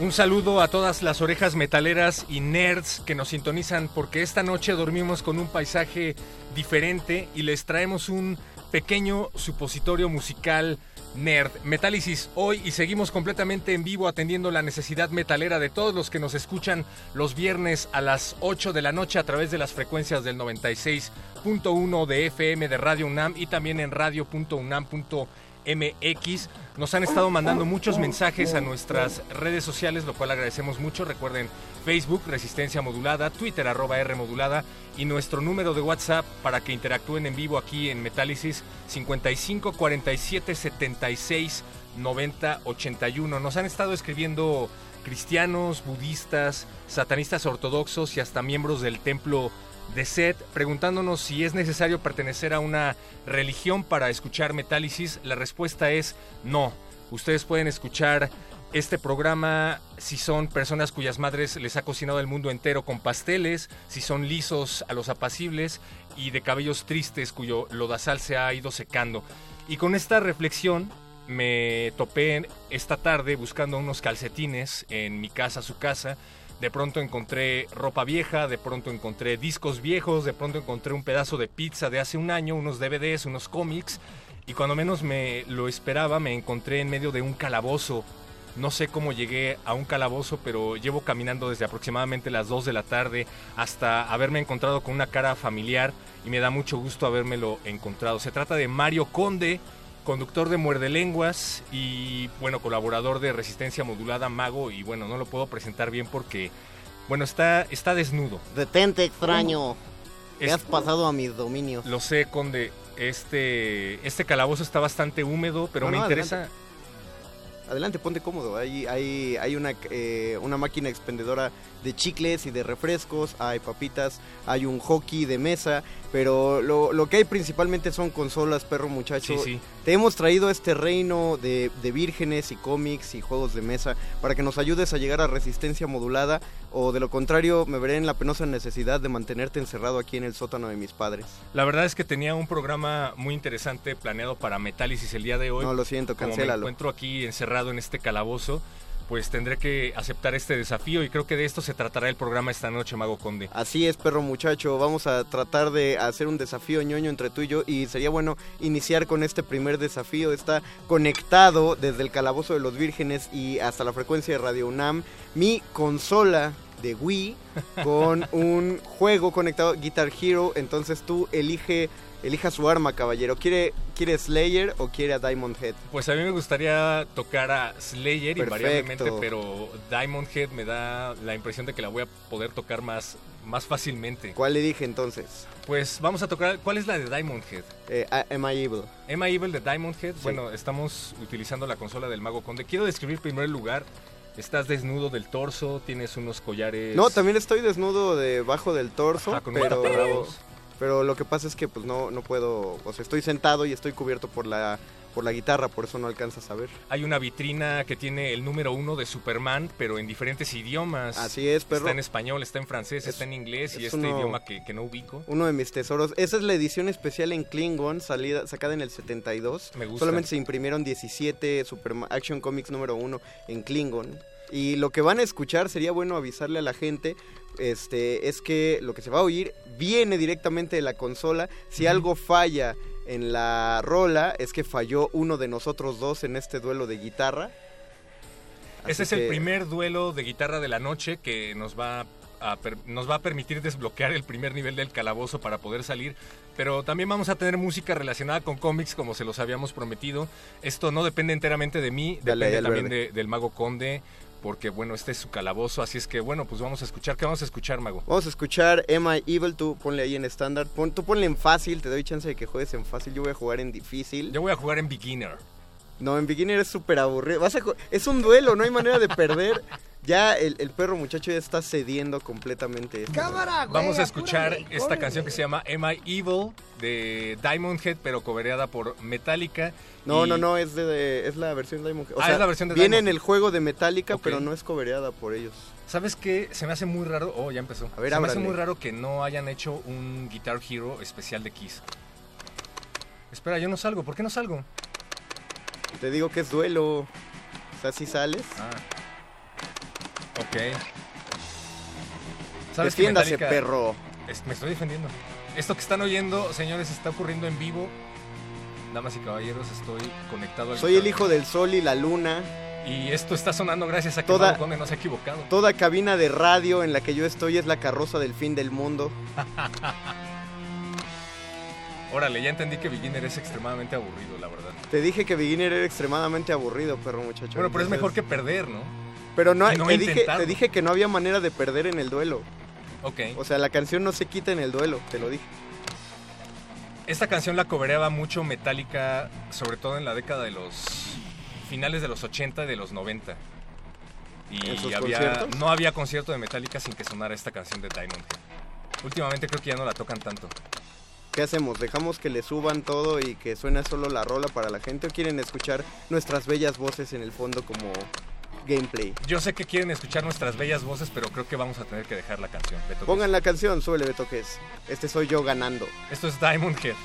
Un saludo a todas las orejas metaleras y nerds que nos sintonizan porque esta noche dormimos con un paisaje diferente y les traemos un pequeño supositorio musical nerd. Metálisis hoy y seguimos completamente en vivo atendiendo la necesidad metalera de todos los que nos escuchan los viernes a las 8 de la noche a través de las frecuencias del 96.1 de FM de Radio UNAM y también en radio.unam.mx. Nos han estado mandando muchos mensajes a nuestras redes sociales, lo cual agradecemos mucho. Recuerden Facebook, Resistencia Modulada, Twitter, arroba R Modulada y nuestro número de WhatsApp para que interactúen en vivo aquí en Metálisis 55 47 76 90 81. Nos han estado escribiendo cristianos, budistas, satanistas ortodoxos y hasta miembros del templo de Set preguntándonos si es necesario pertenecer a una religión para escuchar Metálisis. La respuesta es no. Ustedes pueden escuchar este programa si son personas cuyas madres les ha cocinado el mundo entero con pasteles, si son lisos a los apacibles y de cabellos tristes cuyo lodazal se ha ido secando. Y con esta reflexión me topé esta tarde buscando unos calcetines en mi casa, su casa. De pronto encontré ropa vieja, de pronto encontré discos viejos, de pronto encontré un pedazo de pizza de hace un año, unos DVDs, unos cómics. Y cuando menos me lo esperaba, me encontré en medio de un calabozo no sé cómo llegué a un calabozo, pero llevo caminando desde aproximadamente las 2 de la tarde hasta haberme encontrado con una cara familiar y me da mucho gusto habérmelo encontrado. Se trata de Mario Conde, conductor de Muerde Lenguas y bueno, colaborador de Resistencia Modulada Mago y bueno, no lo puedo presentar bien porque bueno, está está desnudo. Detente, extraño. ¿Qué has pasado a mis dominios? Lo sé, Conde. Este este calabozo está bastante húmedo, pero No, me no, interesa Adelante, ponte cómodo. Hay, hay, hay una, eh, una máquina expendedora de chicles y de refrescos, hay papitas, hay un hockey de mesa, pero lo, lo que hay principalmente son consolas, perro muchacho. Sí, sí. Te hemos traído este reino de, de vírgenes y cómics y juegos de mesa para que nos ayudes a llegar a resistencia modulada o de lo contrario me veré en la penosa necesidad de mantenerte encerrado aquí en el sótano de mis padres. La verdad es que tenía un programa muy interesante planeado para Metálisis el día de hoy. No, lo siento, Como me cancélalo. encuentro aquí encerrado en este calabozo, pues tendré que aceptar este desafío y creo que de esto se tratará el programa esta noche, Mago Conde. Así es, perro muchacho. Vamos a tratar de hacer un desafío ñoño entre tú y yo. Y sería bueno iniciar con este primer desafío. Está conectado desde el Calabozo de los Vírgenes y hasta la frecuencia de Radio UNAM. Mi consola de Wii con un juego conectado Guitar Hero. Entonces tú elige, elija su arma, caballero. ¿Quiere, ¿Quiere Slayer o quiere a Diamond Head? Pues a mí me gustaría tocar a Slayer Perfecto. invariablemente, pero Diamond Head me da la impresión de que la voy a poder tocar más, más fácilmente. ¿Cuál elige entonces? Pues vamos a tocar. ¿Cuál es la de Diamond Head? Eh, Am I Evil? Emma Evil de Diamond Head. Bueno, estamos utilizando la consola del Mago Conde. Quiero describir primero el lugar. Estás desnudo del torso, tienes unos collares. No, también estoy desnudo debajo del torso, Ajá, con unos pero. Pero lo que pasa es que pues no, no puedo, o sea, estoy sentado y estoy cubierto por la, por la guitarra, por eso no alcanzas a ver. Hay una vitrina que tiene el número uno de Superman, pero en diferentes idiomas. Así es, perro. Está en español, está en francés, Es- está en inglés y es este uno- idioma que, que no ubico. Uno de mis tesoros. Esa es la edición especial en Klingon, salida, sacada en el 72. Me gusta. Solamente se imprimieron 17 Superman Action Comics número 1 en Klingon. Y lo que van a escuchar, sería bueno avisarle a la gente, este, es que lo que se va a oír viene directamente de la consola. Si algo falla en la rola, es que falló uno de nosotros dos en este duelo de guitarra. Este es Así el primer duelo de guitarra de la noche que nos va a, nos va a permitir desbloquear el primer nivel del calabozo para poder salir. Pero también vamos a tener música relacionada con cómics como se los habíamos prometido. Esto no depende enteramente de mí, depende dale, también de- del mago conde. Porque bueno, este es su calabozo, así es que bueno, pues vamos a escuchar. ¿Qué vamos a escuchar, mago? Vamos a escuchar Am I Evil, tú ponle ahí en estándar. Pon, tú ponle en fácil, te doy chance de que juegues en fácil. Yo voy a jugar en difícil. Yo voy a jugar en beginner. No, en beginner es súper aburrido. Vas a es un duelo, no hay manera de perder. Ya el, el perro muchacho ya está cediendo completamente. esto. Vamos a escuchar esta canción que se llama Am I Evil de Diamond Head, pero cobereada por Metallica. No, Y- no, no, es, de, de- es la versión de Diamond Head. O Ah, sea, es la versión de Viene Diamond en el juego de Metallica, pero no es cobereada por ellos. ¿Sabes qué? Se me hace muy raro. Oh, ya empezó. A ver, Se me hace muy raro que no hayan hecho un Guitar Hero especial de Kiss. Espera, yo no salgo. ¿Por qué no salgo? Te digo que es duelo. O sea, si sales. Ah. Ok. ¿Sabes Defiéndase, Metallica- perro. Es- me estoy defendiendo. Esto que están oyendo, señores, está ocurriendo en vivo. Damas y caballeros, estoy conectado al Soy el hijo del sol y la luna. Y esto está sonando gracias a que Toda- Conde no se ha equivocado. Toda cabina de radio en la que yo estoy es la carroza del fin del mundo. Órale, ya entendí que Beginner es extremadamente aburrido, la verdad. Te dije que beginner era extremadamente aburrido, perro muchacho. Bueno, pero es mejor que perder, ¿no? Pero no, no te, dije, te dije que no había manera de perder en el duelo. Ok. O sea, la canción no se quita en el duelo, te lo dije. Esta canción la cobereaba mucho Metallica, sobre todo en la década de los finales de los 80 y de los 90. ¿En Y había, no había concierto de Metallica sin que sonara esta canción de Diamond. Últimamente creo que ya no la tocan tanto. ¿Qué hacemos? ¿Dejamos que le suban todo y que suene solo la rola para la gente o quieren escuchar nuestras bellas voces en el fondo como gameplay? Yo sé que quieren escuchar nuestras bellas voces, pero creo que vamos a tener que dejar la canción. Beto Pongan la canción, súbele Beto que es. Este soy yo ganando. Esto es Diamond Head.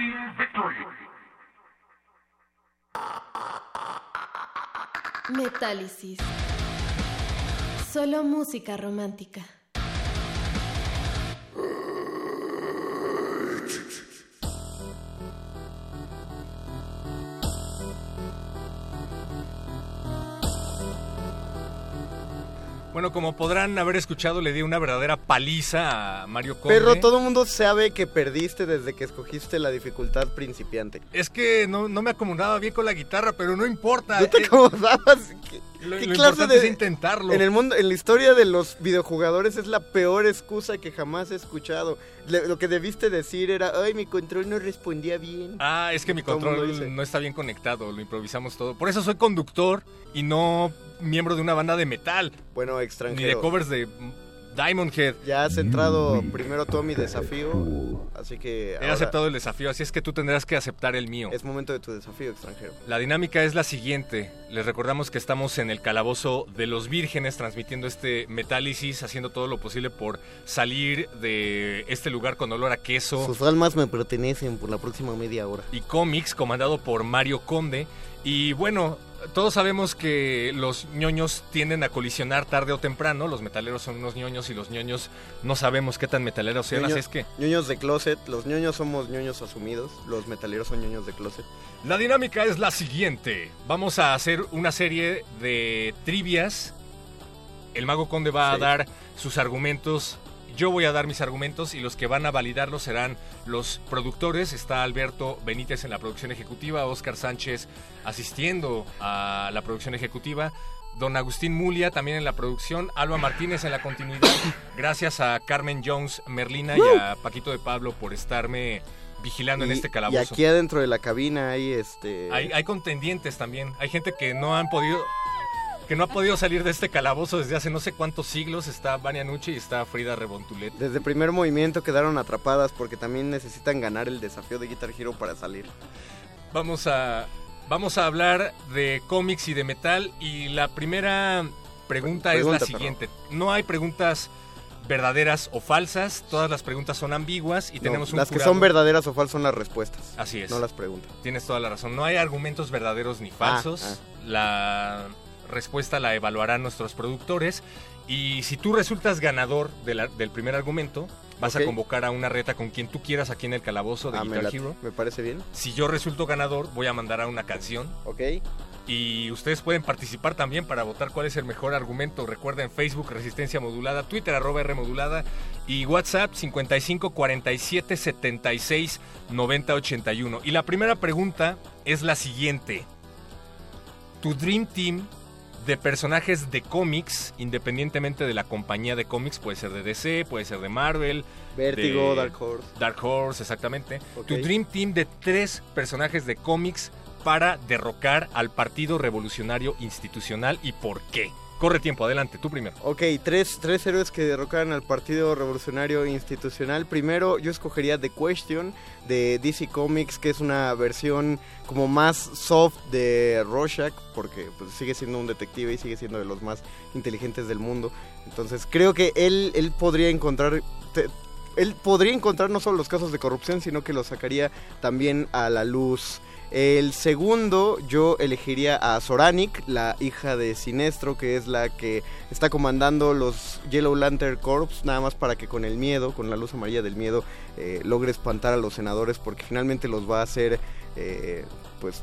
Supreme. Metálisis. Solo música romántica. Bueno, como podrán haber escuchado, le di una verdadera paliza a Mario Conde. Perro, todo el mundo sabe que perdiste desde que escogiste la dificultad principiante. Es que no, no me acomodaba bien con la guitarra, pero no importa. ¿No te Eh, acomodabas? ¿Qué, lo, qué lo clase de...? es intentarlo. En el mundo, en la historia de los videojugadores es la peor excusa que jamás he escuchado. Le- lo que debiste decir era, ay, mi control no respondía bien. Ah, es que mi control no está bien conectado, lo improvisamos todo. Por eso soy conductor y no miembro de una banda de metal, Bueno, ni de extranjero. covers de Diamond Head. Ya has entrado primero tú a mi desafío, así que He aceptado el desafío, así es que tú tendrás que aceptar el mío. es momento de tu desafío extranjero. La dinámica es la siguiente. Les recordamos que estamos en el calabozo de los vírgenes transmitiendo este metálisis, haciendo todo lo posible por salir de este lugar con olor a queso Sus almas me pertenecen por la próxima media hora. y cómics comandado por Mario Conde. Y bueno, todos sabemos que los ñoños tienden a colisionar tarde o temprano. Los metaleros son unos ñoños y los ñoños no sabemos qué tan metaleros sean. Ñoño- Así es que ñoños de closet, los ñoños somos ñoños asumidos, los metaleros son ñoños de closet. La dinámica es la siguiente. Vamos a hacer una serie de trivias. El mago conde va a dar sus argumentos. Yo voy a dar mis argumentos y los que van a validarlos serán los productores. Está Alberto Benítez en la producción ejecutiva, Oscar Sánchez asistiendo a la producción ejecutiva, don Agustín Mulia también en la producción, Alba Martínez en la continuidad. Gracias a Carmen Jones Merlina y a Paquito de Pablo por estarme vigilando en Y- este Y calabozo. aquí adentro de la cabina hay este... Hay, hay contendientes también. Hay gente que no han podido. Que no ha podido salir de este calabozo desde hace no sé cuántos siglos. Está Vania Nucci y está Frida Rebontulet. Desde el primer movimiento quedaron atrapadas porque también necesitan ganar el desafío de Guitar Hero para salir. Vamos a. Vamos a hablar de cómics y de metal. Y la primera pregunta, Pregunta, es la siguiente. No hay preguntas verdaderas o falsas. Todas las preguntas son ambiguas y No, tenemos un las que son verdaderas o falsas son las respuestas, Así es. no las preguntas. Tienes toda la razón. No hay argumentos verdaderos ni falsos. ah. La respuesta la evaluarán nuestros productores. Y si tú resultas ganador de la- del primer argumento, vas a convocar a una reta con quien tú quieras aquí en el calabozo de Ah, me, Guitar Hero. me parece bien. Si yo resulto ganador, voy a mandar a una canción. Ok. Y ustedes pueden participar también para votar cuál es el mejor argumento. Recuerden Facebook Resistencia Modulada, Twitter arroba R Modulada y WhatsApp 55 47 76 90 81. Y la primera pregunta es la siguiente. Tu Dream Team de personajes de cómics, independientemente de la compañía de cómics, puede ser de DC, puede ser de Marvel, Vértigo, De- Dark Horse. Dark Horse, exactamente. Tu Dream Team de tres personajes de cómics para derrocar al Partido Revolucionario Institucional y por qué. Corre tiempo, adelante, tú primero. Ok, tres, tres héroes que derrocaron al Partido Revolucionario Institucional. Primero, yo escogería The Question de DC Comics, que es una versión como más soft de Rorschach, porque pues, sigue siendo un detective y sigue siendo de los más inteligentes del mundo. Entonces, creo que él, él podría encontrar... él podría encontrar no solo los casos de corrupción, sino que los sacaría también a la luz. El segundo, yo elegiría a Soranic, la hija de Sinestro, que es la que está comandando los Yellow Lantern Corps, nada más para que con el miedo, con la luz amarilla del miedo, eh, logre espantar a los senadores, porque finalmente los va a hacer, eh, pues,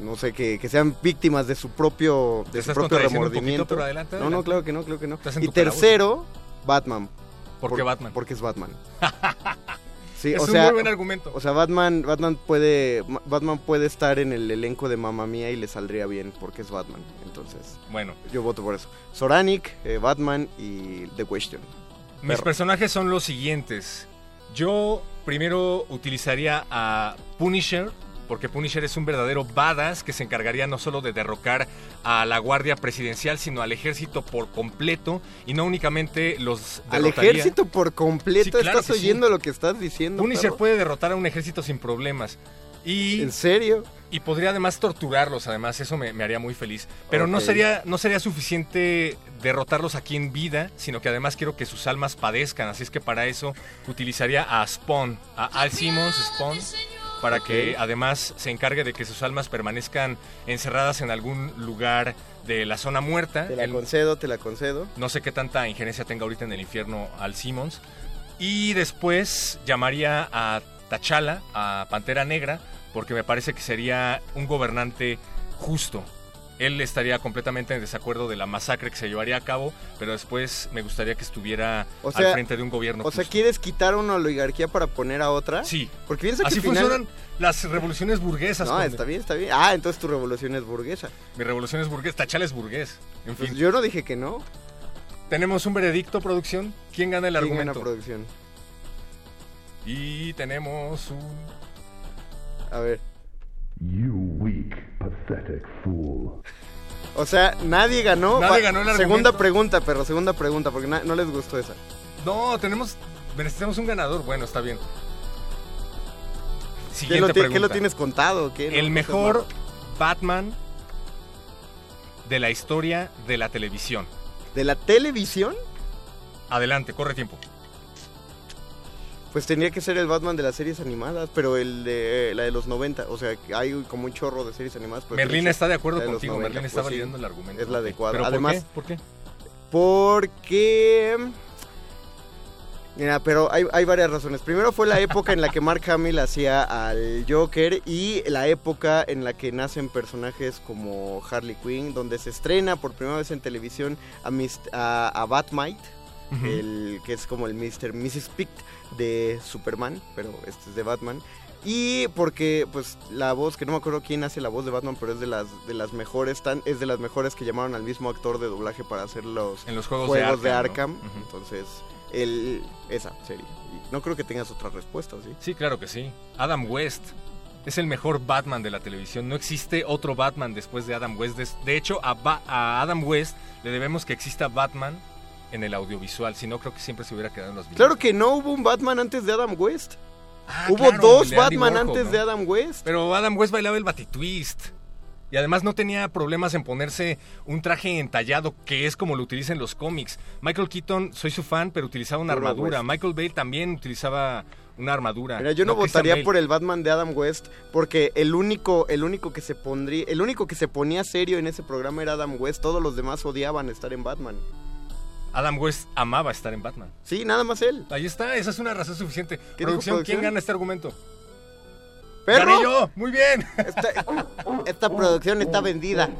no sé, que, que sean víctimas de su propio, ¿Te de su propio contradiciendo un poquito, remordimiento. pero adelante, no, no, claro que no, claro que no. Y tercero, Batman. ¿Por qué Batman? Porque es Batman. Sí, es o un sea, muy buen argumento. o sea, Batman, Batman puede, Ma- Batman puede estar en el elenco de Mamma Mía y le saldría bien porque es Batman. Entonces, bueno, yo voto por eso. Soranic, eh, Batman y The Question. mis perro. personajes son los siguientes. Yo primero utilizaría a Punisher, porque Punisher es un verdadero badass que se encargaría no solo de derrocar a la Guardia Presidencial, sino al ejército por completo y no únicamente los Al derrotaría. ejército por completo, Sí, claro ¿estás sí. oyendo lo que estás diciendo? Punisher puede derrotar a un ejército sin problemas. Y, ¿En serio? y podría además torturarlos, además, eso me, me haría muy feliz. Pero no, sería, no sería suficiente derrotarlos aquí en vida, sino que además quiero que sus almas padezcan. Así es que para eso utilizaría a Spawn, a Al Simmons, Spawn. Para que además se encargue de que sus almas permanezcan encerradas en algún lugar de la zona muerta. Te la concedo, te la concedo. no sé qué tanta injerencia tenga ahorita en el infierno al Simmons. Y después llamaría a T'Challa, a Pantera Negra, porque me parece que sería un gobernante justo. Él estaría completamente en desacuerdo de la masacre que se llevaría a cabo, pero después me gustaría que estuviera O sea- al frente de un gobierno O sea. ¿quieres quitar una oligarquía para poner a otra? Sí, Porque piensa que así final- funcionan las revoluciones burguesas. No, está bien, está bien. Ah, entonces tu revolución es burguesa. Mi revolución es burgués, T'Challa es burgués. En Pues fin, yo no dije que no. tenemos un veredicto, producción. ¿Quién gana el ¿Quién gana argumento? producción? Y tenemos un... A ver. You weak, pathetic fool. O sea, nadie ganó. Nadie ganó el Segunda pregunta, perro, segunda pregunta, porque no les gustó esa. No, tenemos. Necesitamos un ganador. Bueno, está bien. ¿Qué lo, ti- pregunta. qué lo tienes contado? o ¿Qué? No, El no mejor. Batman de la historia de la televisión. ¿De la televisión? Adelante, corre tiempo. Pues tendría que ser el Batman de las series animadas, pero el de la de los 90. O sea, que hay como un chorro de series animadas. pero Merlín tiene que está de acuerdo de contigo. 90, Merlín pues está sí. validando el argumento. Es la adecuada. ¿Pero Además- ¿por qué? ¿Por qué? Porque... Mira, pero hay, hay varias razones. Primero fue la época en la que Mark Hamill hacía al Joker y la época en la que nacen personajes como Harley Quinn, donde se estrena por primera vez en televisión a, Mist- a, a Batmite, El, que es como el Mr. Mrs. Pitt de Superman, pero este es de Batman. Y porque, pues, la voz, que no me acuerdo quién hace la voz de Batman, pero es de las, de las mejores, tan, es de las mejores que llamaron al mismo actor de doblaje para hacer los En los juegos, juegos de. Arkham. Ujú. Entonces, el, esa serie. Y no creo que tengas otra respuesta, ¿o ¿sí? Sí, claro que sí. Adam West es el mejor Batman de la televisión. No existe otro Batman después de Adam West. De hecho, a, Ba- a Adam West le debemos que exista Batman en el audiovisual. Si no, creo que siempre se hubiera quedado en los videos. Claro que no hubo un Batman antes de Adam West. Ah, hubo claro, dos Batman Warhol, antes ¿no? de Adam West. Pero Adam West bailaba el batitwist. Y además no tenía problemas en ponerse un traje entallado, que es como lo utiliza en los cómics. Michael Keaton, soy su fan, pero utilizaba una armadura. West. Michael Bale también utilizaba una armadura. Mira, yo no, votaría Bale. por el Batman de Adam West porque el único, el único que se pondría, el único que se ponía serio en ese programa era Adam West. Todos los demás odiaban estar en Batman. Adam West amaba estar en Batman. Sí, nada más él. Ahí está, esa es una razón suficiente. Producción, ¿quién gana este argumento? ¡Perro! ¡Gané yo! ¡Muy bien! Esta, esta producción está vendida.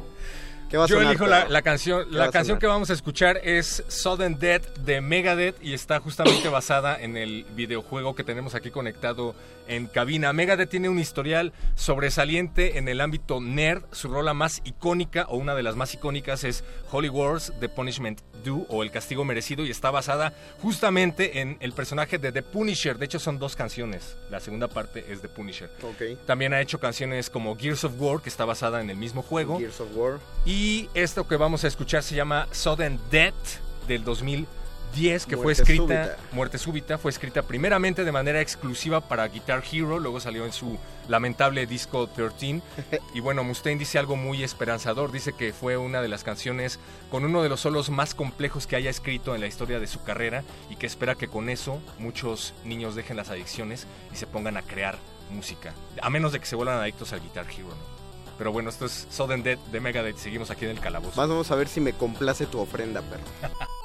¿Qué va a Yo sonar, elijo la, canción. ¿Qué va La canción que vamos a escuchar es Sudden Death de Megadeth y está justamente basada en el videojuego que tenemos aquí conectado en cabina. Megadeth tiene un historial sobresaliente en el ámbito nerd. Su rola más icónica o una de las más icónicas es Holy Wars, The Punishment Due o El Castigo Merecido y está basada justamente en el personaje de The Punisher. De hecho son dos canciones. La segunda parte es The Punisher. Ok. También ha hecho canciones como Gears of War, que está basada en el mismo juego. Gears of War. Y esto que vamos a escuchar se llama Sudden Death del 2010, que fue escrita, súbita. Muerte Súbita, fue escrita primeramente de manera exclusiva para Guitar Hero, luego salió en su lamentable disco 13. y bueno, Mustaine dice algo muy esperanzador, dice que fue una de las canciones con uno de los solos más complejos que haya escrito en la historia de su carrera y que espera que con eso muchos niños dejen las adicciones y se pongan a crear música, a menos de que se vuelvan adictos al Guitar Hero, ¿no? Pero bueno, esto es Sudden Death de Megadeth. Seguimos aquí en el calabozo. Más vamos a ver si me complace tu ofrenda, perro.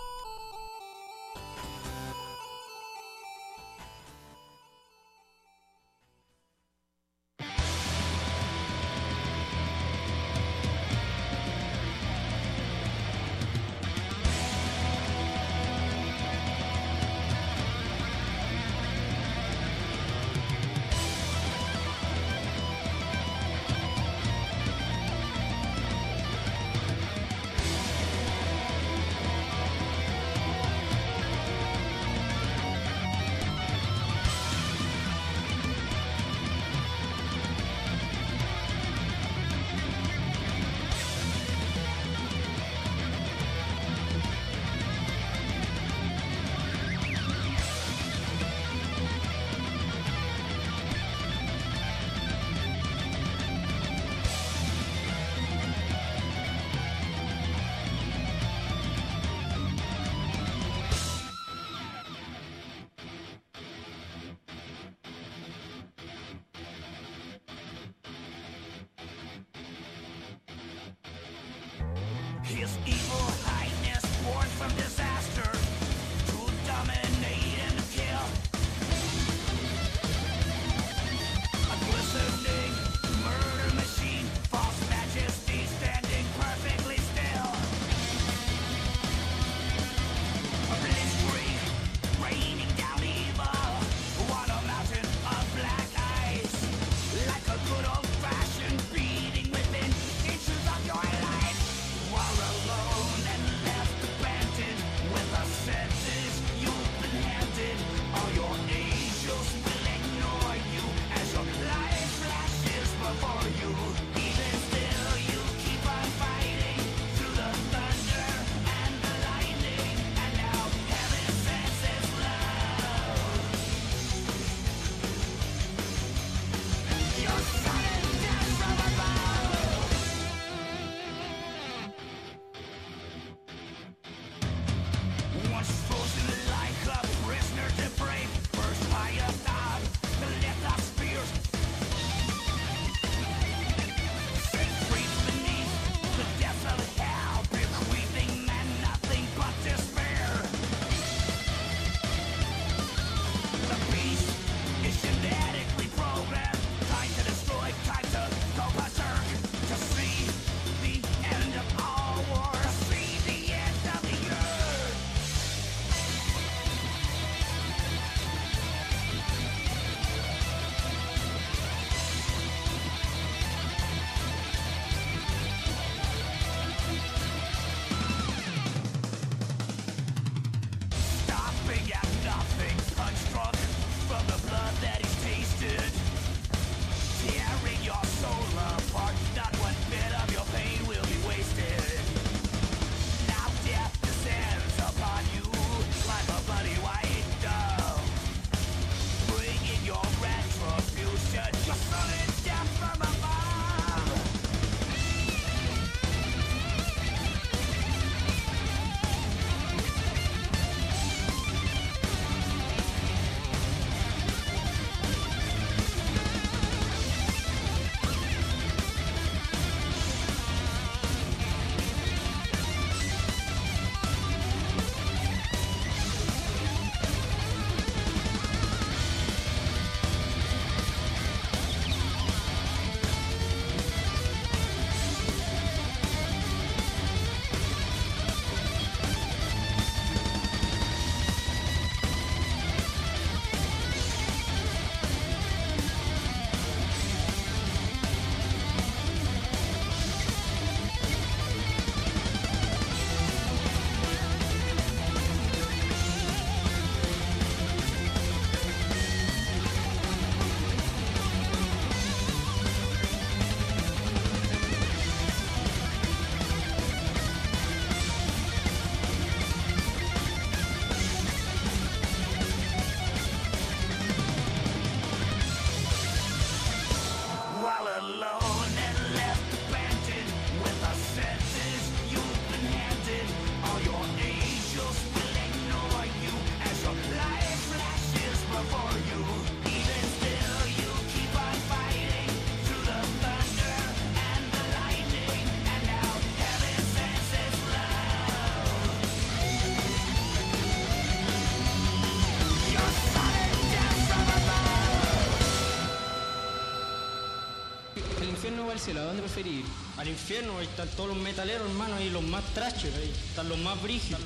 cielo? ¿A dónde preferís ir? Al infierno, ahí están todos los metaleros, hermano, ahí los más trachos, ahí están los más brígidos.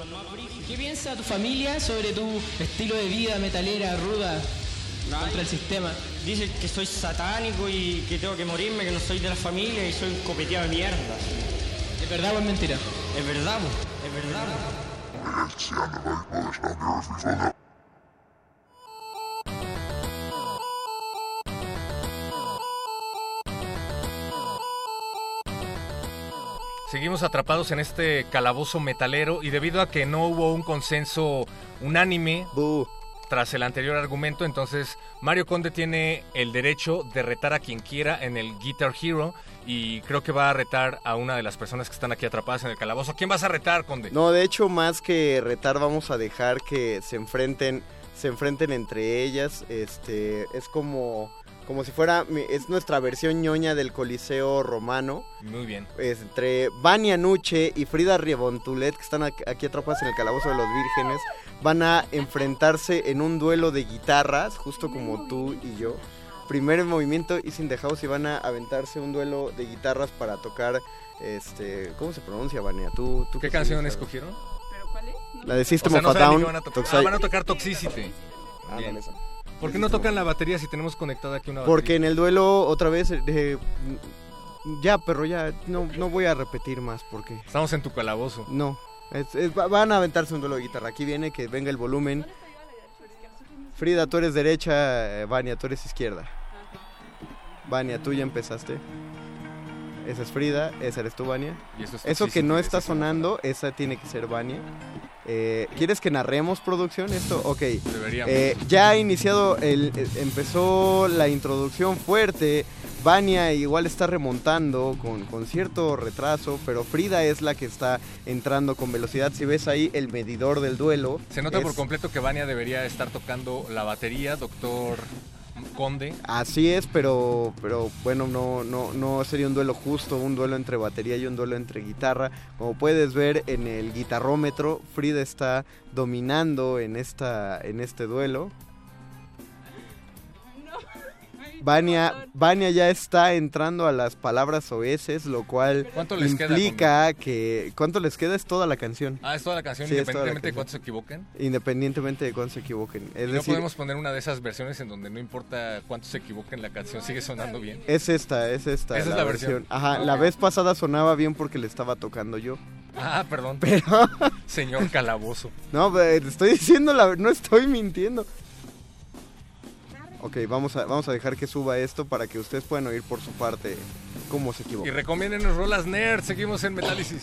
¿Qué piensa tu familia sobre tu estilo de vida metalera, ruda, contra el sistema? Dicen que soy satánico y que tengo que morirme, que no soy de la familia y soy un copeteado de mierda. ¿Es verdad o es mentira? Es verdad, es verdad. Seguimos atrapados en este calabozo metalero y debido a que no hubo un consenso unánime tras el anterior argumento, entonces Mario Conde tiene el derecho de retar a quien quiera en el Guitar Hero y creo que va a retar a una de las personas que están aquí atrapadas en el calabozo. ¿A quién vas a retar, Conde? No, de hecho, más que retar, vamos a dejar que se enfrenten, se enfrenten entre ellas. Este, es como, como si fuera, es nuestra versión ñoña del Coliseo romano. Muy bien. Es entre Vania Nuche y Frida Riebontulet, que están aquí atrapadas en el calabozo de los vírgenes, van a enfrentarse en un duelo de guitarras, justo como tú y yo. Primer movimiento y sin House y van a aventarse un duelo de guitarras para tocar, este, ¿cómo se pronuncia, Vania? ¿Tú, tú ¿Qué canción sabes? escogieron? La de System O sea, of no a Down. van a Ah, van a tocar Toxicity. Ah. ¿Por qué no tocan la batería si tenemos conectada aquí una batería? Porque en el duelo, otra vez, eh, ya, perro, ya, no, no voy a repetir más porque... Estamos en tu calabozo. No, es- es- va- van a aventarse un duelo de guitarra. Aquí viene que venga el volumen. Frida, tú eres derecha, eh, Vania, tú eres izquierda. Vania, tú ya empezaste. Esa es Frida, esa eres tú, Vania. Y eso es Eso que no está sonando, esa tiene que ser Vania. Eh, ¿Quieres que narremos producción esto? Ok. Deberíamos. Eh, ya ha iniciado, el, eh, empezó la introducción fuerte. Vania igual está remontando con, con cierto retraso, pero Frida es la que está entrando con velocidad. Si ves ahí el medidor del duelo. Se nota es- por completo que Vania debería estar tocando la batería, doctor Conde. Así es, pero, pero bueno, no, no, no sería un duelo justo, un duelo entre batería y un duelo entre guitarra. Como puedes ver en el guitarrómetro, Frida está dominando en, esta, en este duelo. Vania, Vania ya está entrando a las palabras oeces, lo cual ¿Cuánto les queda, implica que... ¿Cuánto les queda? Es toda la canción. Ah, es toda la canción, Sí, la independientemente de cuántos se equivoquen. Independientemente de cuándo se equivoquen. Es ¿Y no decir, podemos poner una de esas versiones en donde no importa cuántos se equivoquen, la canción sigue sonando bien. Es esta, es esta. Esa es la versión. Ajá, la vez pasada sonaba bien porque le estaba tocando yo. Ah, perdón. Pero, Señor Calabozo. no, te estoy diciendo la no estoy mintiendo. Ok, vamos a, vamos a dejar que suba esto para que ustedes puedan oír por su parte cómo se Y equivoca. recomiéndenos rolas nerd. Seguimos en Metálisis.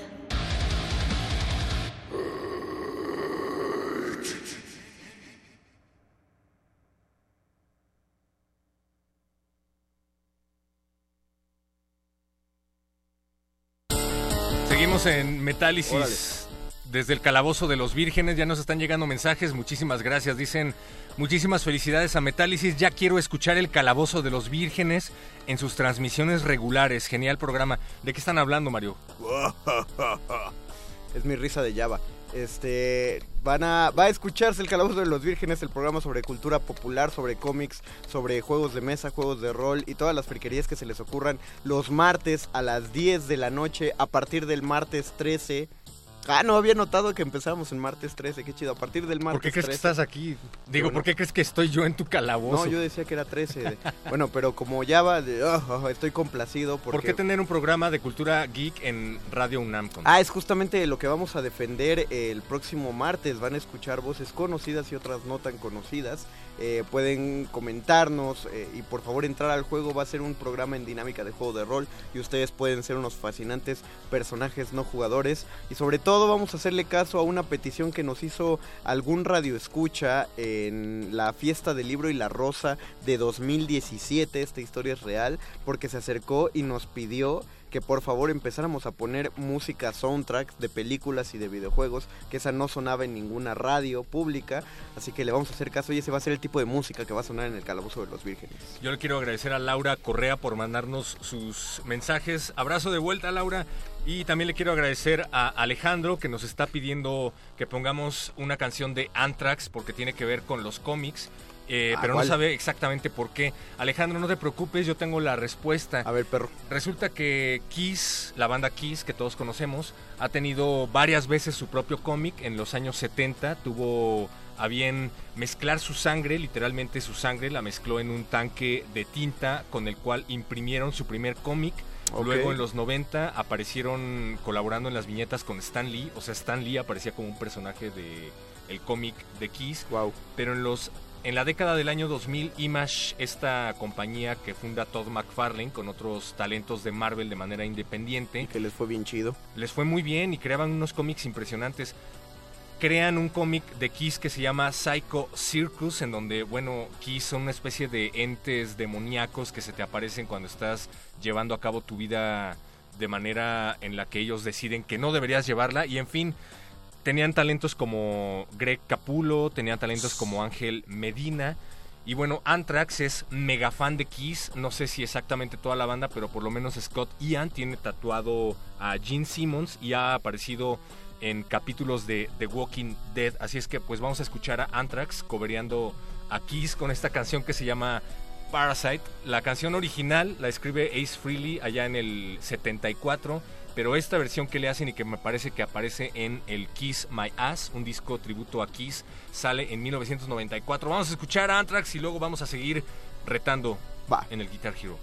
En Metálisis. Desde el calabozo de los vírgenes ya nos están llegando mensajes. Muchísimas gracias. Dicen muchísimas felicidades a Metálisis. Ya quiero escuchar el calabozo de los vírgenes en sus transmisiones regulares. Genial programa. ¿De qué están hablando, Mario? es mi risa de Java. Este, van a, va a escucharse el Calabozo de los Vírgenes, el programa sobre cultura popular, sobre cómics, sobre juegos de mesa, juegos de rol y todas las friquerías que se les ocurran los martes a las 10 de la noche a partir del martes 13. Ah, no había notado que empezamos en martes 13, qué chido. A partir del martes ¿Por qué crees 13. que estás aquí? Digo, Bueno. ¿por qué crees que estoy yo en tu calabozo? No, yo decía que era 13. de- bueno, pero como Java, de- oh, oh, estoy complacido porque... ¿Por qué tener un programa de cultura geek en Radio UNAM? Ah, es justamente lo que vamos a defender el próximo martes. Van a escuchar voces conocidas y otras no tan conocidas. Eh, pueden comentarnos eh, y por favor entrar al juego. Va a ser un programa en dinámica de juego de rol y ustedes pueden ser unos fascinantes personajes no jugadores. Y sobre todo vamos a hacerle caso a una petición que nos hizo algún radio escucha en la fiesta del libro y la rosa de 2017. Esta historia es real porque se acercó y nos pidió que por favor empezáramos a poner música soundtrack de películas y de videojuegos, que esa no sonaba en ninguna radio pública, así que le vamos a hacer caso y ese va a ser el tipo de música que va a sonar en el Calabozo de los Vírgenes. Yo le quiero agradecer a Laura Correa por mandarnos sus mensajes. Abrazo de vuelta, Laura. Y también le quiero agradecer a Alejandro que nos está pidiendo que pongamos una canción de Anthrax porque tiene que ver con los cómics. Eh, Ah, pero ¿cuál? no sabe exactamente por qué. Alejandro, no te preocupes, yo tengo la respuesta. A ver, perro. Resulta que Kiss, la banda Kiss que todos conocemos, ha tenido varias veces su propio cómic. En los años 70 tuvo a bien mezclar su sangre, literalmente su sangre, la mezcló en un tanque de tinta con el cual imprimieron su primer cómic. Ok. Luego en los 90 aparecieron colaborando en las viñetas con Stan Lee, o sea, Stan Lee aparecía como un personaje de el cómic de Kiss. Wow. Pero en los en la década del año 2000, Image, esta compañía que funda Todd McFarlane con otros talentos de Marvel de manera independiente, Que les fue bien chido. les fue muy bien y creaban unos cómics impresionantes. Crean un cómic de Kiss que se llama Psycho Circus, en donde, bueno, Kiss son una especie de entes demoníacos que se te aparecen cuando estás llevando a cabo tu vida de manera en la que ellos deciden que no deberías llevarla. Y en fin, tenían talentos como Greg Capulo, tenían talentos como Ángel Medina. Y bueno, Anthrax es mega fan de Kiss, no sé si exactamente toda la banda, pero por lo menos Scott Ian tiene tatuado a Gene Simmons y ha aparecido en capítulos de The Walking Dead. Así es que pues vamos a escuchar a Anthrax cobereando a Kiss con esta canción que se llama Parasite. La canción original la escribe Ace Frehley allá en el 74, pero esta versión que le hacen y que me parece que aparece en el Kiss My Ass, un disco tributo a Kiss, sale en 1994. Vamos a escuchar a Anthrax y luego vamos a seguir retando Va. en el Guitar Hero.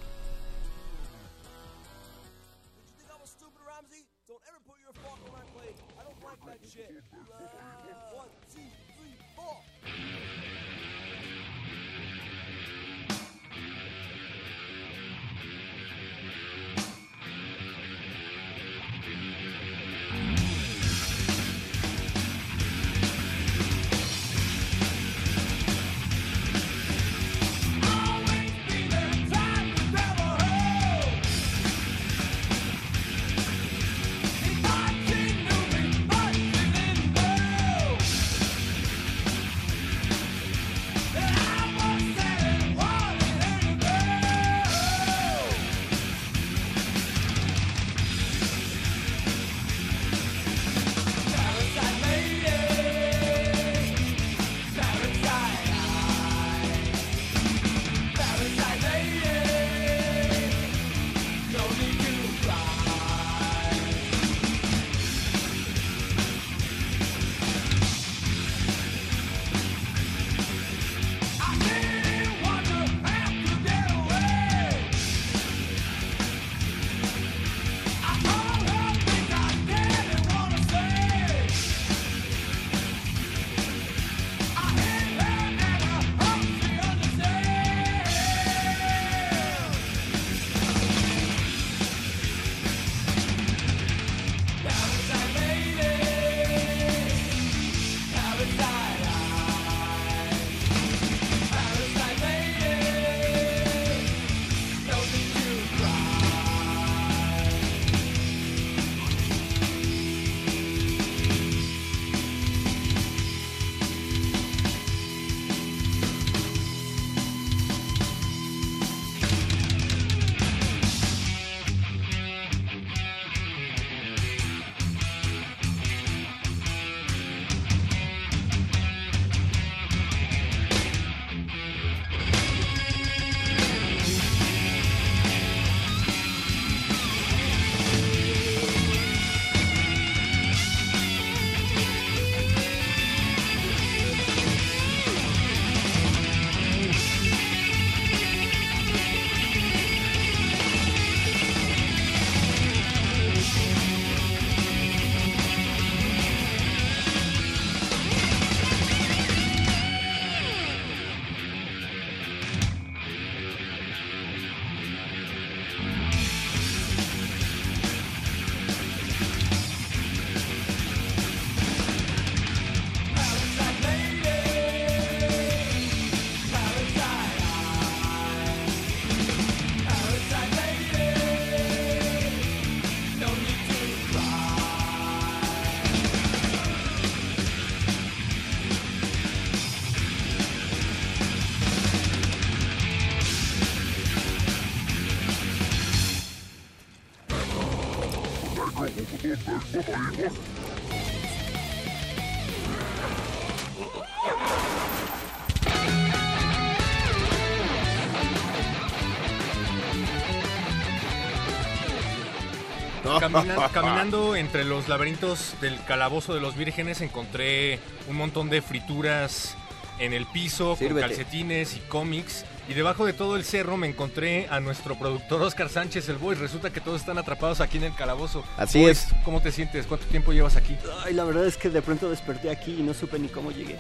Camina- caminando entre los laberintos del calabozo de los vírgenes encontré un montón de frituras en el piso con calcetines y cómics y debajo de todo el cerro me encontré a nuestro productor Oscar Sánchez el Boy. Resulta que todos están atrapados aquí en el calabozo. Así Boys, es. ¿Cómo te sientes? ¿Cuánto tiempo llevas aquí? Ay, la verdad es que de pronto desperté aquí y no supe ni cómo llegué.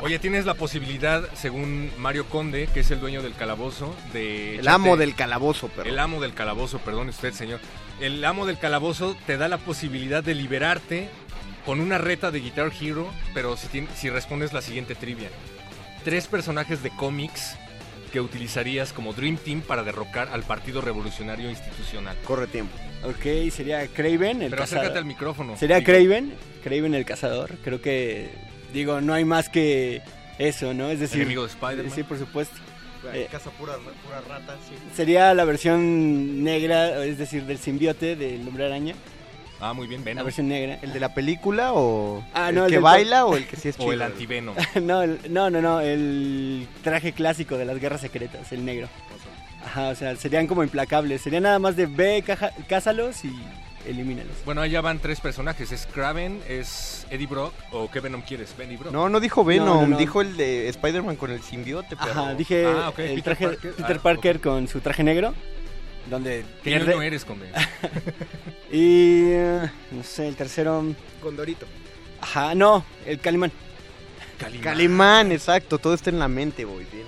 Oye, tienes la posibilidad, según Mario Conde, que es el dueño del calabozo, de... El amo del calabozo, pero. El amo del calabozo, perdone usted, señor. El amo del calabozo te da la posibilidad de liberarte con una reta de Guitar Hero, pero si, respondes la siguiente trivia. Tres personajes de cómics que utilizarías como Dream Team para derrocar al Partido Revolucionario Institucional. Corre tiempo. Ok, sería Craven, el Pero cazador. acércate al micrófono. Sería Craven, Craven el cazador. Creo que, digo, no hay más que eso, ¿no? Es decir, Enemigo de Spider-Man. Sí, por supuesto. Eh, Casa pura, pura rata, sí. Sería la versión negra, es decir, del simbiote del hombre araña. Ah, muy bien, La Venom. versión negra. ¿El de la película o Ah, el no, el que baila o el que sí es chido? O el antivenom. no, el- no, no, no, el traje clásico de las guerras secretas, el negro. Ajá, o sea, serían como implacables. Sería nada más de ve, caja- cázalos y elimínalos. Bueno, allá van tres personajes. Es Kraven, es Eddie Brock o qué Venom quieres, Benny Brock. No, no dijo Venom, No, no, no. dijo el de Spider-Man con el simbiote, pero... Ajá, dije Ah, el Peter traje Parker. Peter Ah, Parker con su traje negro, donde ¿Qué pierde. ñoño eres, Conde? Y eh, no sé, el tercero, Condorito. ajá, no, el Calimán. Calimán. Calimán, exacto, todo está en la mente, voy bien.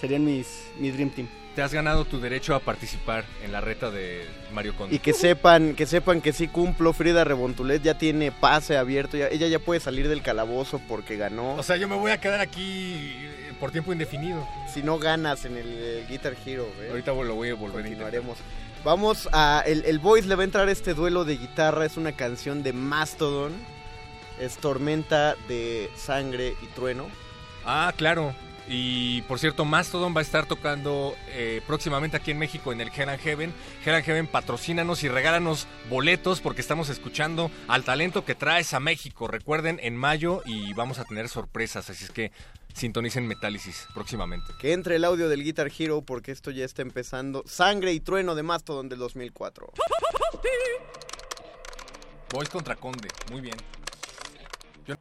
Serían mis mi dream team. Te has ganado tu derecho a participar en la reta de Mario Conde. Y que sepan, que sepan que sí cumplo, Frida Rebontulet ya tiene pase abierto, ya- ella ya puede salir del calabozo porque ganó. O sea, yo me voy a quedar aquí eh, por tiempo indefinido. si no ganas en el, Guitar Hero, ¿eh? Ahorita lo voy a volver a intentar. continuaremos. Vamos a. El, el Voice le va a entrar este duelo de guitarra. Es una canción de Mastodon. Es Tormenta de Sangre y Trueno. Ah, claro. Y por cierto, Mastodon va a estar tocando eh, próximamente aquí en México en el Hell and Heaven. Hell and Heaven, patrocínanos y regálanos boletos porque estamos escuchando al talento que traes a México. Recuerden, en mayo y vamos a tener sorpresas, así es que sintonicen Metálisis próximamente. Que entre el audio del Guitar Hero porque esto ya está empezando. Sangre y Trueno de Mastodon del 2004. Boys contra Conde, muy bien. Yo-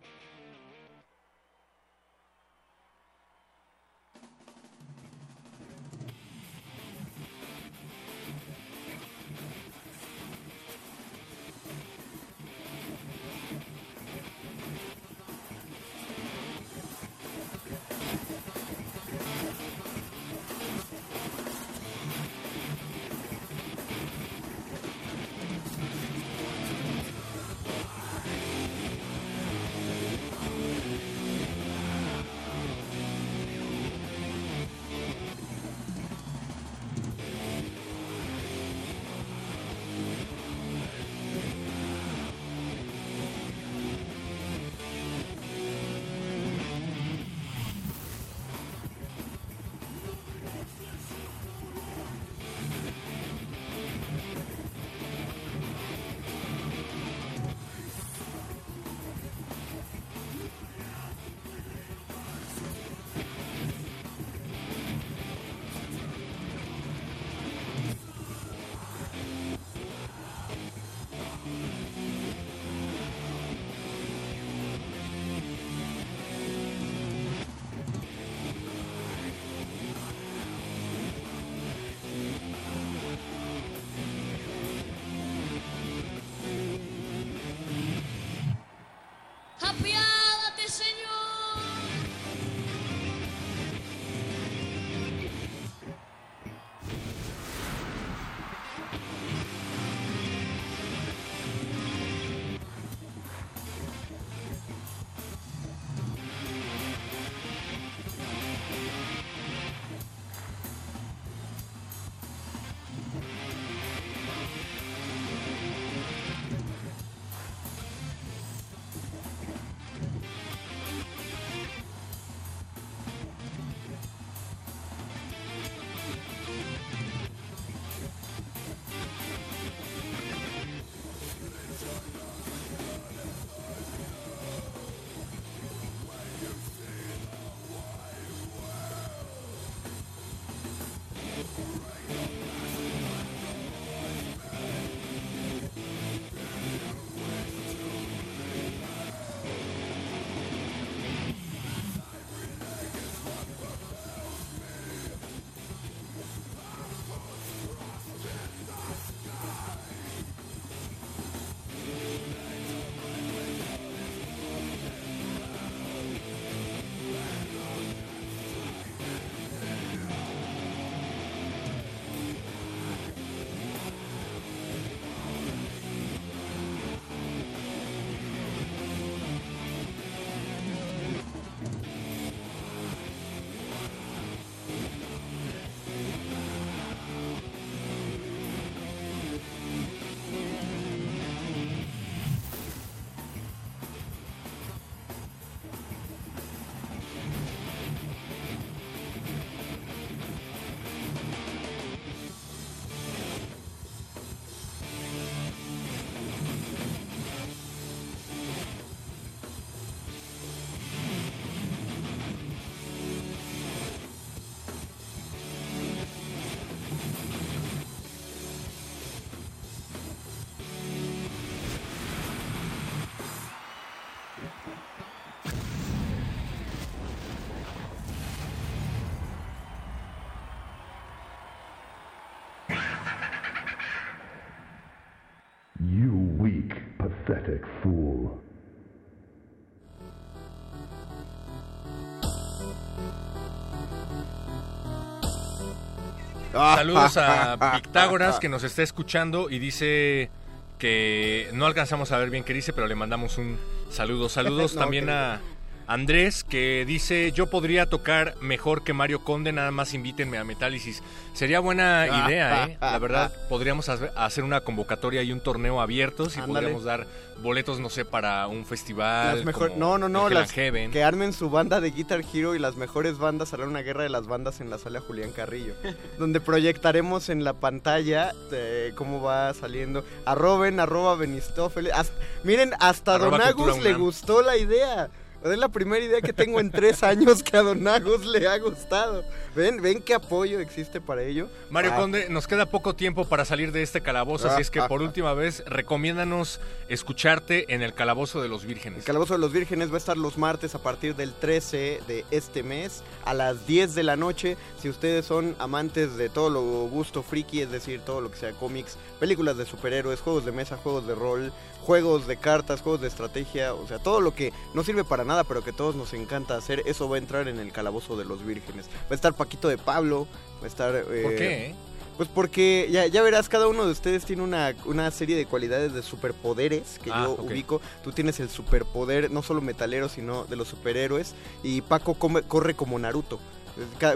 Saludos a Pictágoras que nos está escuchando y dice que no alcanzamos a ver bien qué dice, pero le mandamos un saludo. Saludos No, también a Andrés que dice yo podría tocar mejor que Mario Conde, nada más invítenme a Metálisis. Sería buena idea, ¿eh? La verdad, podríamos hacer- una convocatoria y un torneo abiertos y Ándale. podríamos dar boletos, no sé, para un festival. Las mejor, como no, no, no, las, Heaven. que armen su banda de Guitar Hero y las mejores bandas harán una guerra de las bandas en la sala Julián Carrillo, donde proyectaremos en la pantalla eh, cómo va saliendo. Arroben, arroba Benistófeles. Miren, hasta Arroba Don Agus le gustó la idea. Es la primera idea que tengo en tres años que a Don Agus le ha gustado. ¿Ven? ¿Ven qué apoyo existe para ello? Mario Ah, Conde, nos queda poco tiempo para salir de este calabozo, así es que por última vez, recomiéndanos escucharte en el Calabozo de los Vírgenes. El Calabozo de los Vírgenes va a estar los martes a partir del 13 de este mes a las 10 de la noche. Si ustedes son amantes de todo lo gusto friki, es decir, todo lo que sea cómics, películas de superhéroes, juegos de mesa, juegos de rol, juegos de cartas, juegos de estrategia, o sea, todo lo que no sirve para nada, pero que todos nos encanta hacer, eso va a entrar en el Calabozo de los Vírgenes. Va a estar Paquito de Pablo, va a estar... eh, ¿Por qué? Pues porque ya, ya verás, cada uno de ustedes tiene una, una serie de cualidades de superpoderes que Ah, yo ubico. Tú tienes el superpoder, no solo metalero, sino de los superhéroes. Y Paco come- corre como Naruto.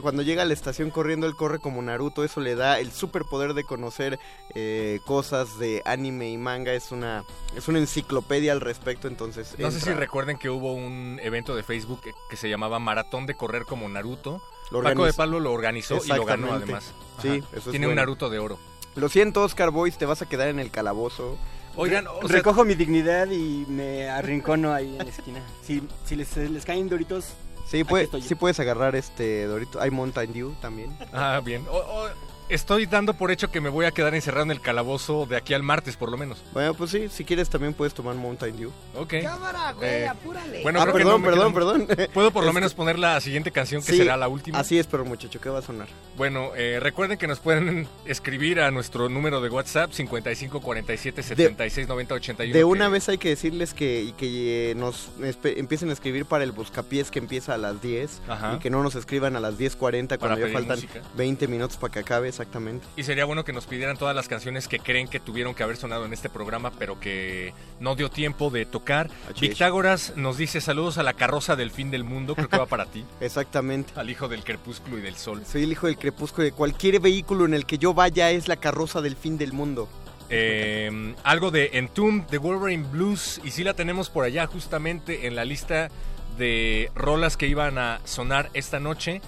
Cuando llega a la estación corriendo, él corre como Naruto. Eso le da el superpoder de conocer eh, cosas de anime y manga. Es una, es una enciclopedia al respecto, entonces... No sé si recuerden que hubo un evento de Facebook que, que se llamaba Maratón de Correr como Naruto. Lo Paco de Pablo lo organizó y lo ganó además. Sí, Ajá. eso es Tiene un bueno. Naruto de oro. Lo siento, Oscar Boys, te vas a quedar en el calabozo. Oigan, o sea, Recojo mi dignidad y me arrincono ahí en la esquina. Si, si les, les caen doritos, Sí, puede- sí puedes agarrar este Dorito. Hay Mountain Dew también. Ah, bien. O- o- estoy dando por hecho que me voy a quedar encerrado en el calabozo de aquí al martes, por lo menos. Bueno, pues sí, si quieres también puedes tomar Mountain Dew. Ok. Cámara, güey, Eh, apúrale. Bueno, ah, creo que perdón, no perdón, quedan- perdón. Puedo por lo menos poner la siguiente canción que sí, será la última. Así es, pero muchacho, ¿qué va a sonar? Bueno, eh, recuerden que nos pueden escribir a nuestro número de WhatsApp 55 47 76 90 81. De una que- vez hay que decirles que, y que eh, nos empiecen a escribir para el buscapiés que empieza a las 10 Ajá. y que no nos escriban a las 10.40 Para cuando ya faltan música. 20 minutos para que acabe exactamente. Y sería bueno que nos pidieran todas las canciones que creen que tuvieron que haber sonado en este programa, pero que no dio tiempo de tocar. Así es. Victágoras nos dice saludos a la carroza del fin del mundo, creo que va para ti. Exactamente. Al hijo del crepúsculo y del sol. Soy el hijo del crepúsculo de cualquier vehículo en el que yo vaya es la carroza del fin del mundo. Eh, algo de Entombed, de Wolverine Blues, y sí la tenemos por allá justamente en la lista de rolas que iban a sonar esta noche.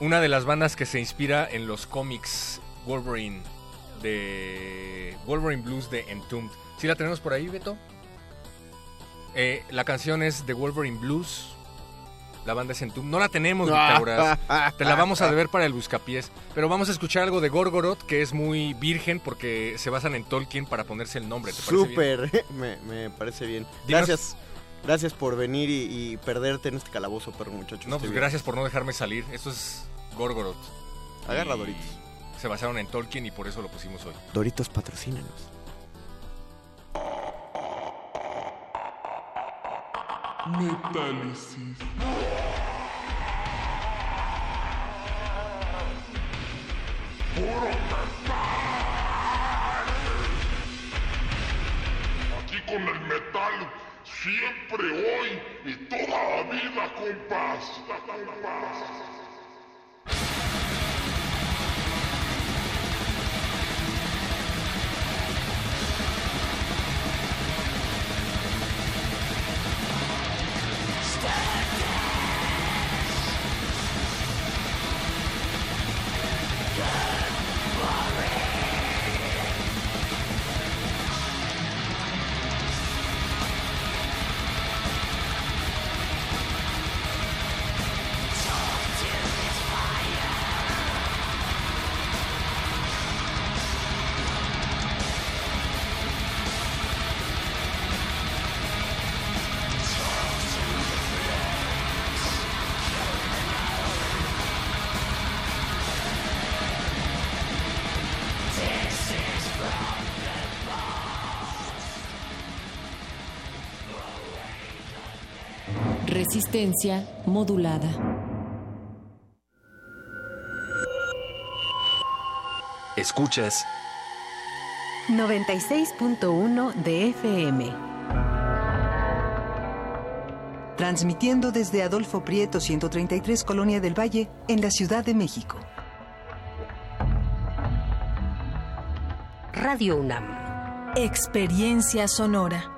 Una de las bandas que se inspira en los cómics Wolverine, de Wolverine Blues de Entombed. ¿Sí la tenemos por ahí, Beto? Eh, la canción es de Wolverine Blues. La banda es Entombed. No la tenemos, Pitágoras. Te la vamos a deber para el buscapiés. Pero vamos a escuchar algo de Gorgoroth, que es muy virgen porque se basan en Tolkien para ponerse el nombre. ¿Te parece bien? Súper, me, me parece bien. Dinos- Gracias. Gracias por venir y, y perderte en este calabozo, pero muchachos. No, pues bien. gracias por no dejarme salir. Esto es Gorgoroth. Agarra Y Doritos. Se basaron en Tolkien y por eso lo pusimos hoy. Doritos, patrocínanos. Metálisis. Aquí con el metal, siempre, hoy y toda la vida, compás. compás. Told Resistencia modulada. Escuchas 96.1 de FM. Transmitiendo desde Adolfo Prieto 133 Colonia del Valle en la Ciudad de México. Radio UNAM. Experiencia sonora.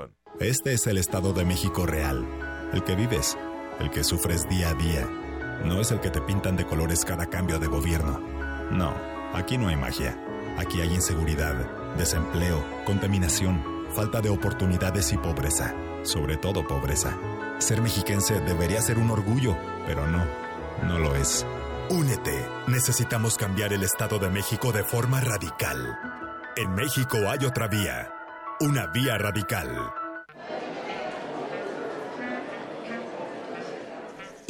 Este es el Estado de México real, el que vives, el que sufres día a día. No es el que te pintan de colores cada cambio de gobierno. No, aquí no hay magia. Aquí hay inseguridad, desempleo, contaminación, falta de oportunidades y pobreza. Sobre todo pobreza. Ser mexiquense debería ser un orgullo, pero no, no lo es. Únete. Necesitamos cambiar el Estado de México de forma radical. En México hay otra vía. Una vía radical.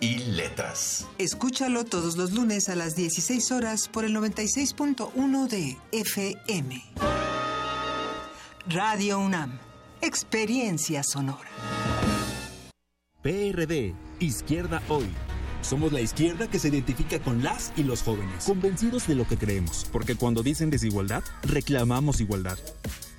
y Letras. Escúchalo todos los lunes a las 16 horas por el 96.1 de FM. Radio UNAM. Experiencia sonora. PRD, Izquierda Hoy. Somos la izquierda que se identifica con las y los jóvenes, convencidos de lo que creemos, porque cuando dicen desigualdad, reclamamos igualdad.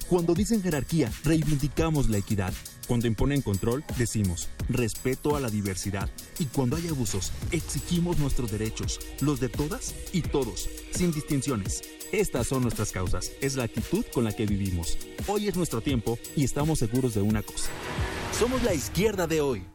Cuando dicen jerarquía, reivindicamos la equidad. Cuando imponen control, decimos respeto a la diversidad. Y cuando hay abusos, exigimos nuestros derechos, los de todas y todos, sin distinciones. Estas son nuestras causas, es la actitud con la que vivimos. Hoy es nuestro tiempo y estamos seguros de una cosa. Somos la izquierda de hoy.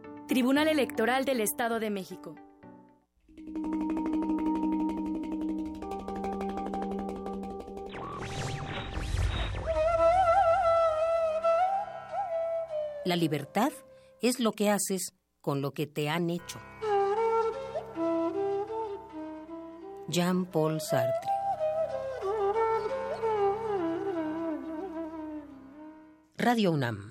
Tribunal Electoral del Estado de México. La libertad es lo que haces con lo que te han hecho. Jean-Paul Sartre. Radio UNAM.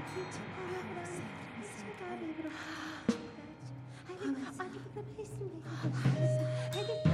I think, I think the pacemaker. I think.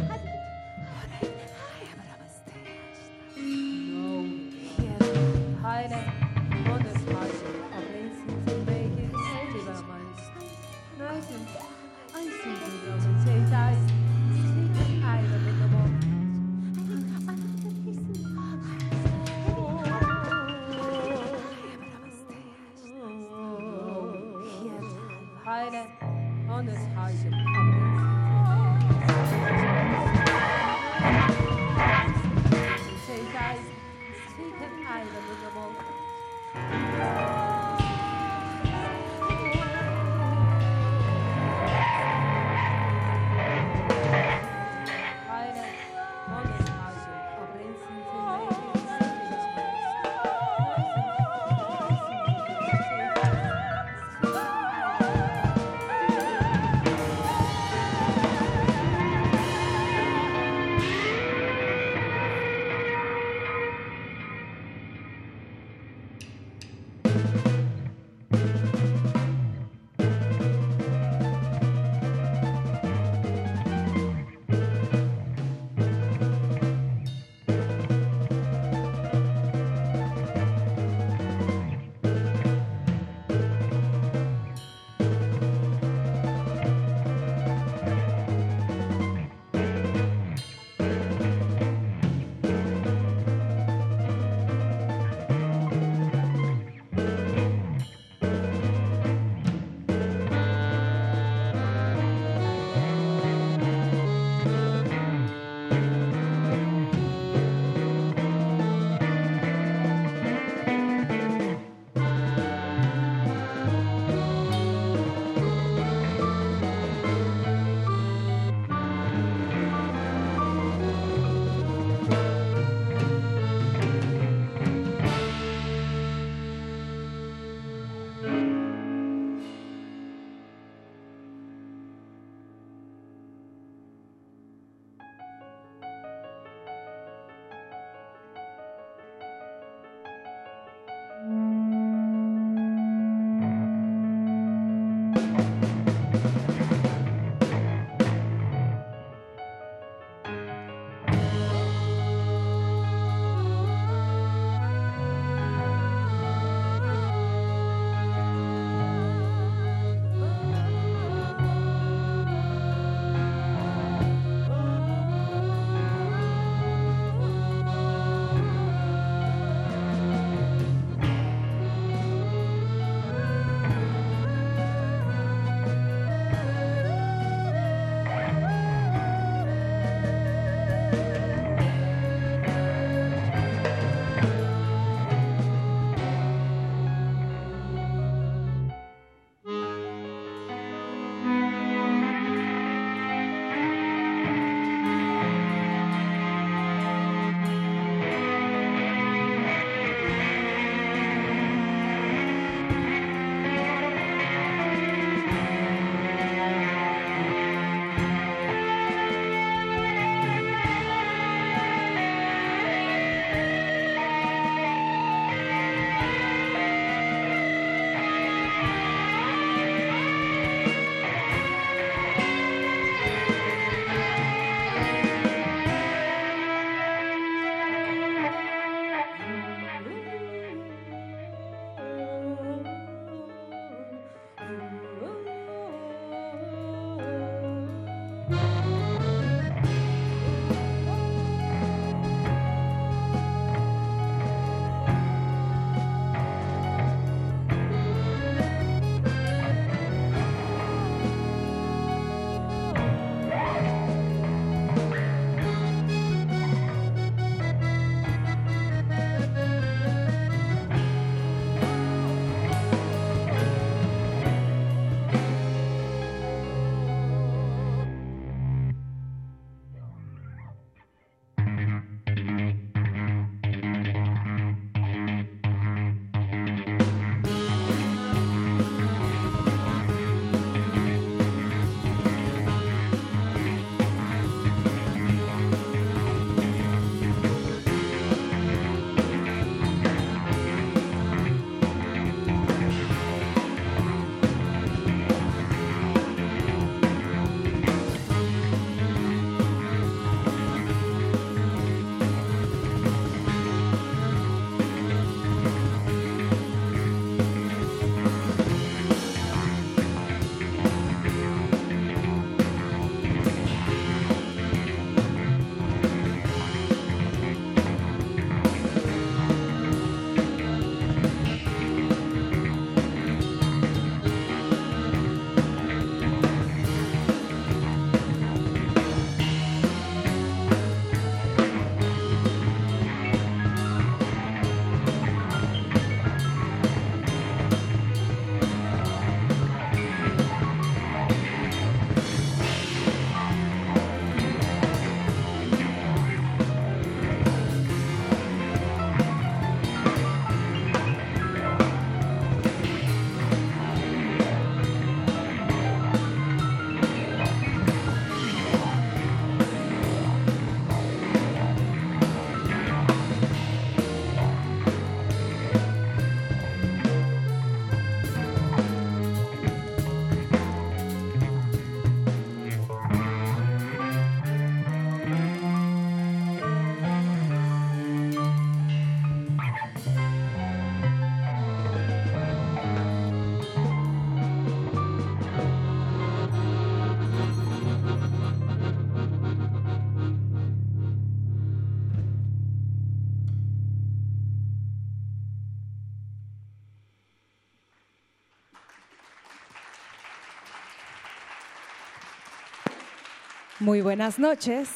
Muy buenas noches.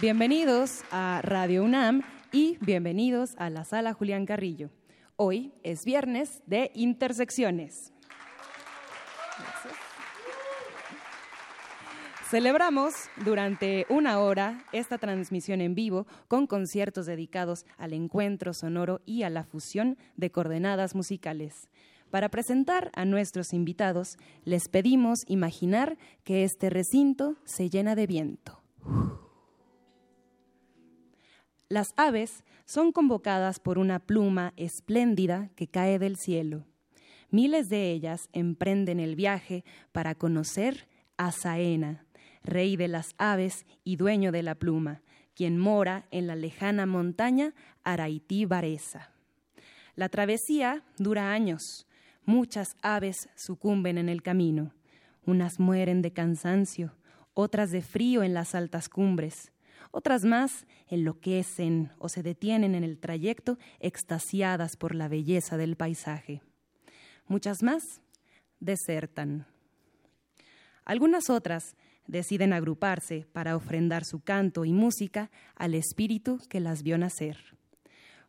Bienvenidos a Radio UNAM y bienvenidos a la sala Julián Carrillo. Hoy es viernes de intersecciones. Celebramos durante una hora esta transmisión en vivo con conciertos dedicados al encuentro sonoro y a la fusión de coordenadas musicales. Para presentar a nuestros invitados, les pedimos imaginar que este recinto se llena de viento. Las aves son convocadas por una pluma espléndida que cae del cielo. Miles de ellas emprenden el viaje para conocer a Saena, rey de las aves y dueño de la pluma, quien mora en la lejana montaña Araití Varesa. La travesía dura años. Muchas aves sucumben en el camino. Unas mueren de cansancio, otras de frío en las altas cumbres. Otras más enloquecen o se detienen en el trayecto extasiadas por la belleza del paisaje. Muchas más desertan. Algunas otras deciden agruparse para ofrendar su canto y música al espíritu que las vio nacer.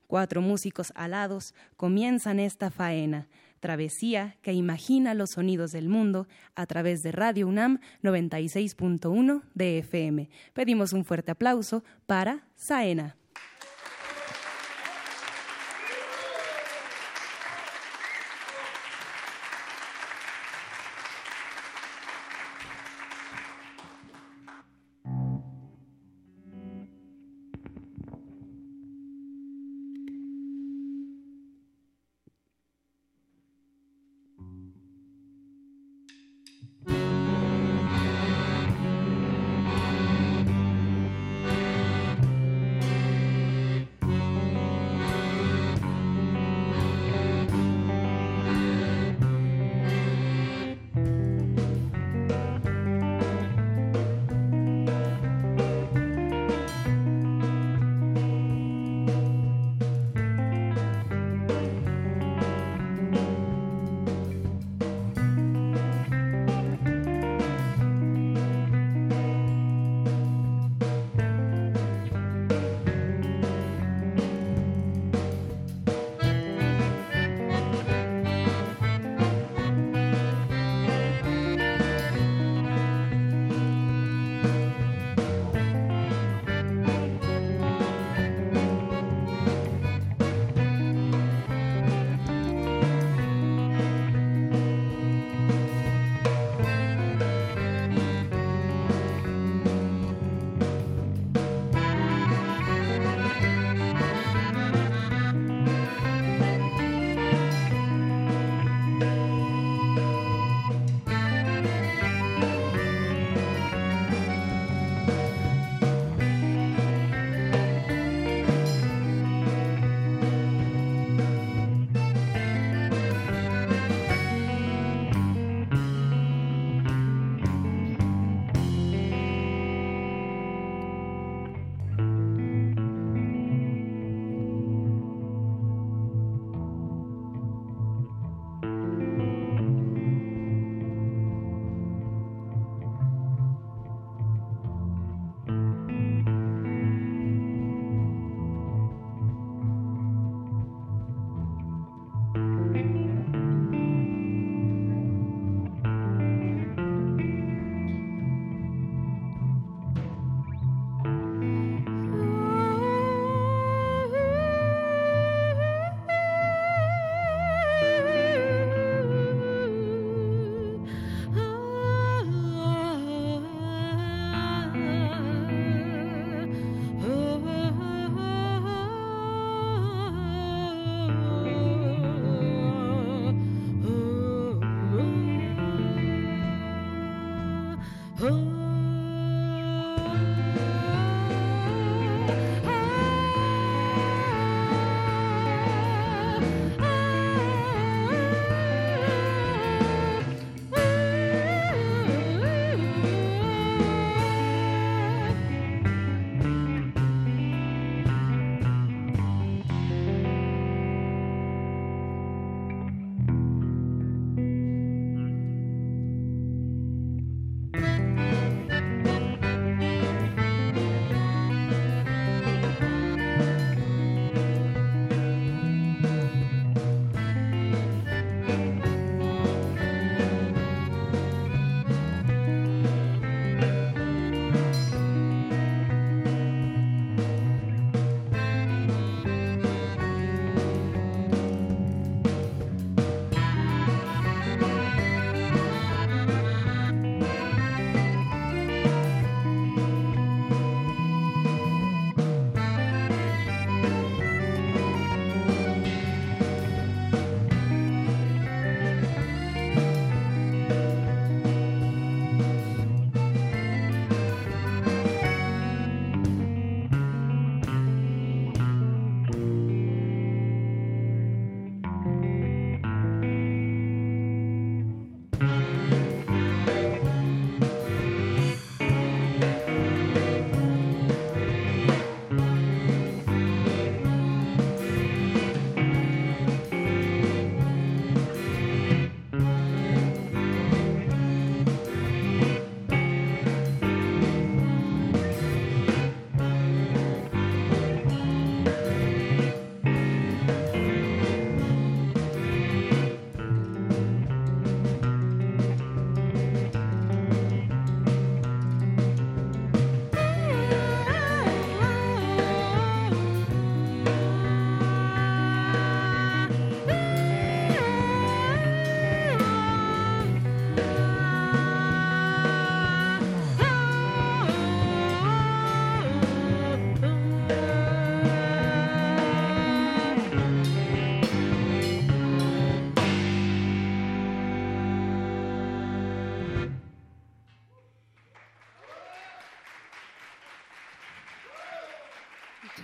Cuatro músicos alados comienzan esta faena, travesía que imagina los sonidos del mundo a través de Radio UNAM 96.1 de FM. Pedimos un fuerte aplauso para Saena.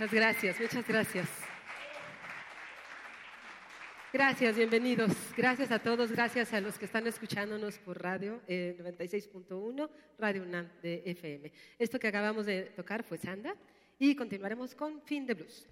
Muchas gracias, muchas gracias. Gracias, bienvenidos. Gracias a todos, gracias a los que están escuchándonos por radio eh, 96.1, Radio UNAM de FM. Esto que acabamos de tocar fue Sanda y continuaremos con Fin de Blues.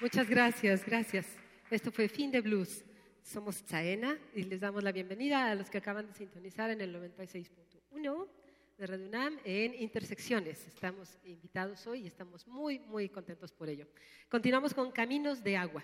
Muchas gracias, gracias. Esto fue Fin de Blues. Somos Chaena y les damos la bienvenida a los que acaban de sintonizar en el 96.1 de Radio UNAM en Intersecciones. Estamos invitados hoy y estamos muy, muy contentos por ello. Continuamos con Caminos de Agua.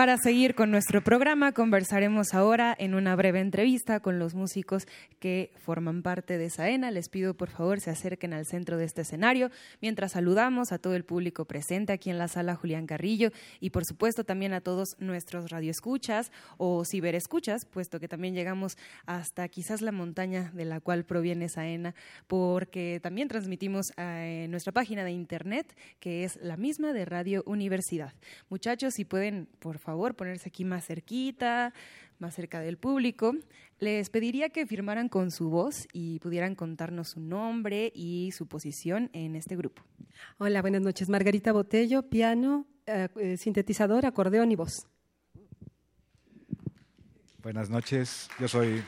Para seguir con nuestro programa, conversaremos ahora en una breve entrevista con los músicos que forman parte de Saena. Les pido por favor se acerquen al centro de este escenario mientras saludamos a todo el público presente aquí en la sala Julián Carrillo y por supuesto también a todos nuestros radioescuchas o ciberescuchas, puesto que también llegamos hasta quizás la montaña de la cual proviene Saena, porque también transmitimos eh, en nuestra página de internet que es la misma de Radio Universidad. Muchachos, si pueden por favor, ponerse aquí más cerquita, más cerca del público. Les pediría que firmaran con su voz y pudieran contarnos su nombre y su posición en este grupo. Hola, buenas noches. Margarita Botello, piano, eh, eh, sintetizador, acordeón y voz. Buenas noches, yo soy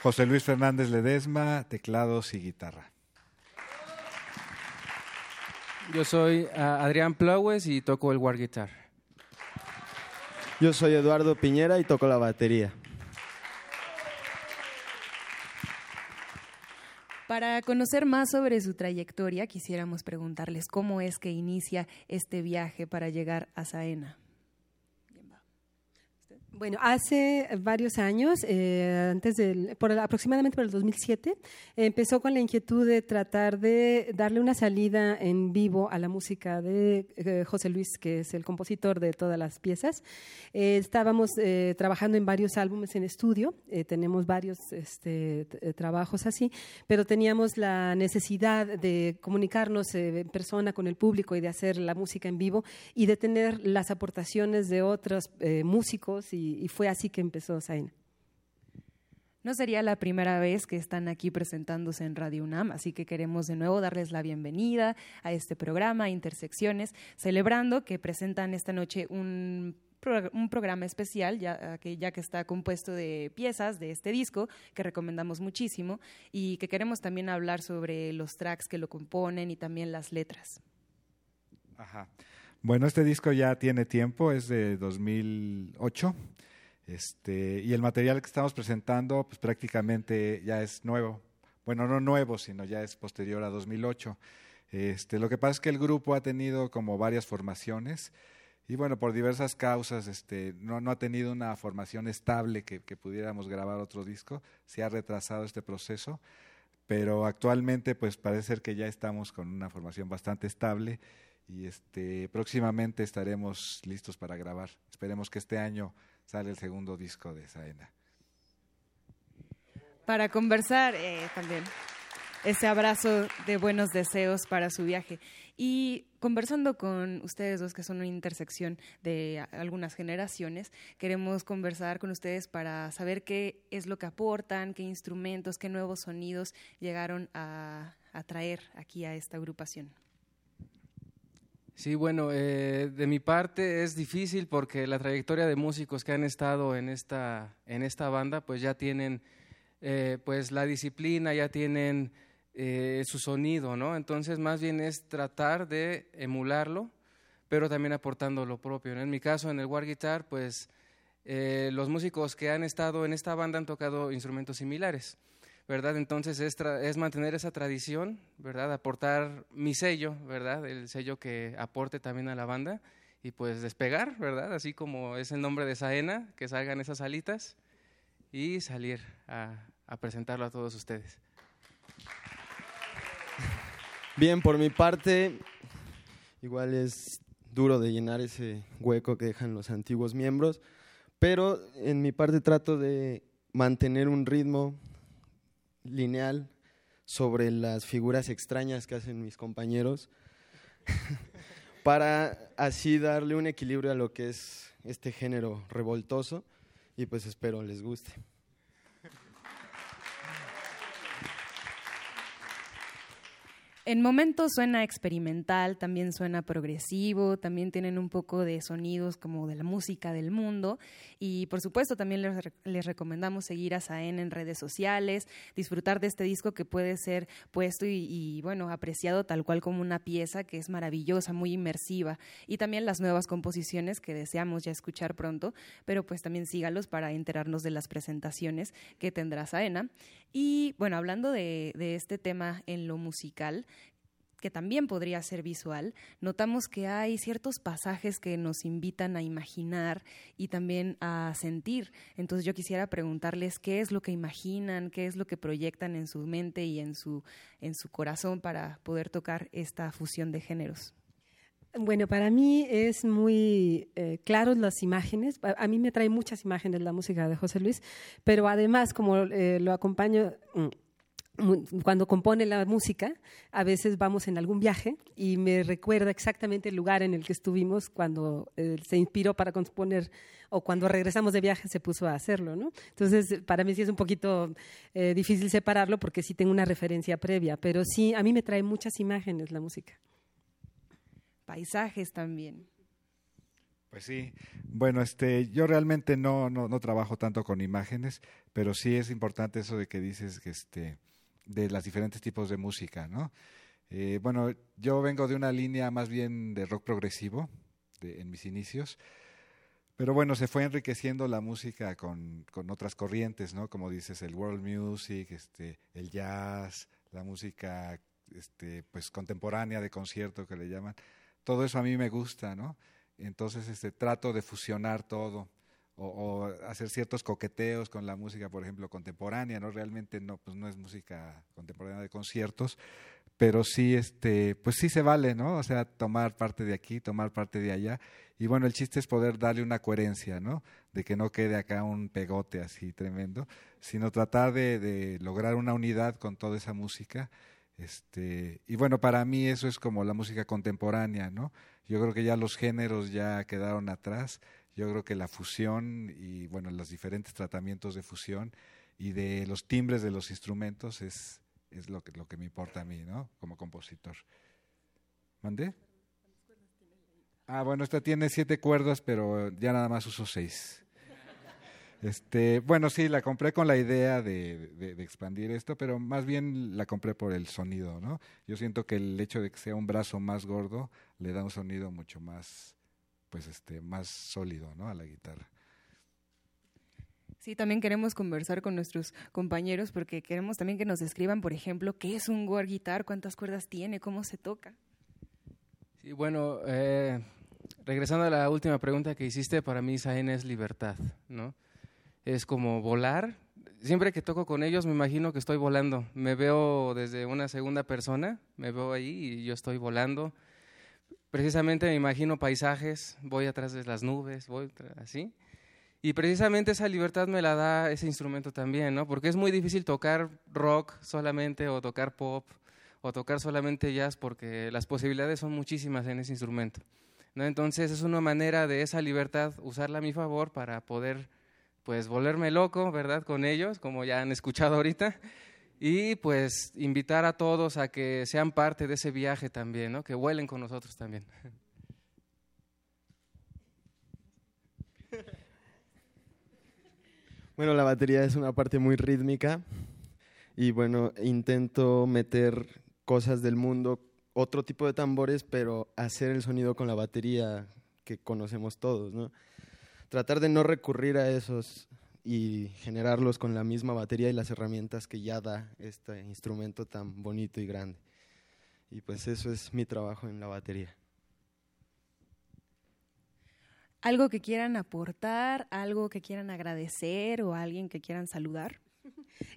José Luis Fernández Ledesma, teclados y guitarra. Yo soy ah, Adrián Plaues y toco el war guitar. Yo soy Eduardo Piñera y toco la batería. Para conocer más sobre su trayectoria, quisiéramos preguntarles cómo es que inicia este viaje para llegar a Saena. Bueno, hace varios años, eh, antes del, por aproximadamente por el 2007, empezó con la inquietud de tratar de darle una salida en vivo a la música de eh, José Luis, que es el compositor de todas las piezas. Eh, estábamos trabajando en varios álbumes en estudio, tenemos varios este, trabajos así, pero teníamos la necesidad de comunicarnos en persona con el público y de hacer la música en vivo y de tener las aportaciones de otros músicos y y, fue así que empezó Zaina. No sería la primera vez que están aquí presentándose en Radio UNAM, así que queremos de nuevo darles la bienvenida a este programa, Intersecciones, celebrando que presentan esta noche un un programa especial, ya que, ya que está compuesto de piezas de este disco, que recomendamos muchísimo, y que queremos también hablar sobre los tracks que lo componen y también las letras. Ajá. Bueno, este disco ya tiene tiempo, es de 2008. Este, y el material que estamos presentando, pues prácticamente ya es nuevo. Bueno, no nuevo, sino ya es posterior a 2008. Este, lo que pasa es que el grupo ha tenido como varias formaciones y bueno, por diversas causas este, no, no ha tenido una formación estable que, que, pudiéramos grabar otro disco. Se ha retrasado este proceso, pero actualmente pues parece ser que ya estamos con una formación bastante estable y este, próximamente estaremos listos para grabar. Esperemos que este año sale el segundo disco de Saena. Para conversar eh, también ese abrazo de buenos deseos para su viaje. Y conversando con ustedes dos, que son una intersección de algunas generaciones, queremos conversar con ustedes para saber qué es lo que aportan, qué instrumentos, qué nuevos sonidos llegaron a traer aquí a esta agrupación. Sí, bueno, eh, de mi parte es difícil porque la trayectoria de músicos que han estado en esta, en esta banda, pues ya tienen eh, pues la disciplina, ya tienen eh, su sonido, ¿no? Entonces, más bien es tratar de emularlo, pero también aportando lo propio. En mi caso, en el War Guitar, pues los músicos que han estado en esta banda han tocado instrumentos similares. ¿Verdad? Entonces es, mantener esa tradición, ¿verdad? Aportar mi sello, ¿verdad? El sello que aporte también a la banda y pues despegar, ¿verdad? Así como es el nombre de Saena, que salgan esas alitas y salir a presentarlo a todos ustedes. Bien, por mi parte, igual es duro de llenar ese hueco que dejan los antiguos miembros, pero en mi parte trato de mantener un ritmo, lineal sobre las figuras extrañas que hacen mis compañeros para así darle un equilibrio a lo que es este género revoltoso y pues espero les guste. En momentos suena experimental, también suena progresivo, también tienen un poco de sonidos como de la música del mundo y por supuesto también les, recomendamos seguir a Saen en redes sociales, disfrutar de este disco que puede ser puesto y, bueno, apreciado tal cual como una pieza que es maravillosa, muy inmersiva y también las nuevas composiciones que deseamos ya escuchar pronto, pero pues también sígalos para enterarnos de las presentaciones que tendrá Saena. Y bueno, hablando de, de este tema en lo musical, que también podría ser visual, notamos que hay ciertos pasajes que nos invitan a imaginar y también a sentir. Entonces yo quisiera preguntarles qué es lo que imaginan, qué es lo que proyectan en su mente y en su, en su corazón para poder tocar esta fusión de géneros. Bueno, para mí es muy eh, claro las imágenes. A, mí me trae muchas imágenes la música de José Luis, pero además, como eh, lo acompaño mm, cuando compone la música, a veces vamos en algún viaje y me recuerda exactamente el lugar en el que estuvimos cuando eh, se inspiró para componer o cuando regresamos de viaje se puso a hacerlo, ¿no? Entonces, para mí sí es un poquito eh, difícil separarlo porque sí tengo una referencia previa, pero sí, a mí me trae muchas imágenes la música. Paisajes también. Pues sí, bueno, este, yo realmente no, no, no trabajo tanto con imágenes, pero sí es importante eso de que dices que este, de los diferentes tipos de música, ¿no? Eh, bueno, yo vengo de una línea más bien de rock progresivo en mis inicios, pero bueno, se fue enriqueciendo la música con, con, otras corrientes, ¿no? Como dices, el world music, este, el jazz, la música este, pues contemporánea de concierto que le llaman. Todo eso a mí me gusta, ¿no? Entonces este, trato de fusionar todo o, hacer ciertos coqueteos con la música, por ejemplo, contemporánea, ¿no? Realmente no, pues no es música contemporánea de conciertos, pero sí, este, pues sí se vale, ¿no? O sea, tomar parte de aquí, tomar parte de allá. Y bueno, el chiste es poder darle una coherencia, ¿no? De que no quede acá un pegote así tremendo, sino tratar de, de lograr una unidad con toda esa música. Este, y bueno, para mí eso es como la música contemporánea, ¿no? Yo creo que ya los géneros ya quedaron atrás yo creo que la fusión y bueno, los diferentes tratamientos de fusión y de los timbres de los instrumentos es, es lo, que, lo que me importa a mí, ¿no? Como compositor. ¿Mandé? Ah, bueno, esta tiene siete cuerdas, pero ya nada más uso seis. Este, bueno, sí, la compré con la idea de, de, expandir esto, pero más bien la compré por el sonido, ¿no? Yo siento que el hecho de que sea un brazo más gordo le da un sonido mucho más pues este más sólido ¿no? a la guitarra. Sí, también queremos conversar con nuestros compañeros porque queremos también que nos describan, por ejemplo, qué es un war guitar, cuántas cuerdas tiene, cómo se toca. Sí, bueno, eh, regresando a la última pregunta que hiciste, para mí Zayn es libertad, ¿no? Es como volar. Siempre que toco con ellos me imagino que estoy volando. Me veo desde una segunda persona, me veo ahí y yo estoy volando precisamente me imagino paisajes, voy atrás de las nubes, voy así. Y precisamente esa libertad me la da ese instrumento también, ¿no? Porque es muy difícil tocar rock solamente o tocar pop o tocar solamente jazz porque las posibilidades son muchísimas en ese instrumento. ¿no? Entonces es una manera de esa libertad usarla a mi favor para poder pues volverme loco, ¿verdad? Con ellos, como ya han escuchado ahorita, y pues invitar a todos a que sean parte de ese viaje también, ¿no? que vuelen con nosotros también. Bueno, la batería es una parte muy rítmica y bueno, intento meter cosas del mundo, otro tipo de tambores, pero hacer el sonido con la batería que conocemos todos, ¿no? Tratar de no recurrir a esos y generarlos con la misma batería y las herramientas que ya da este instrumento tan bonito y grande. Y pues eso es mi trabajo en la batería. ¿Algo que quieran aportar, algo que quieran agradecer o alguien que quieran saludar?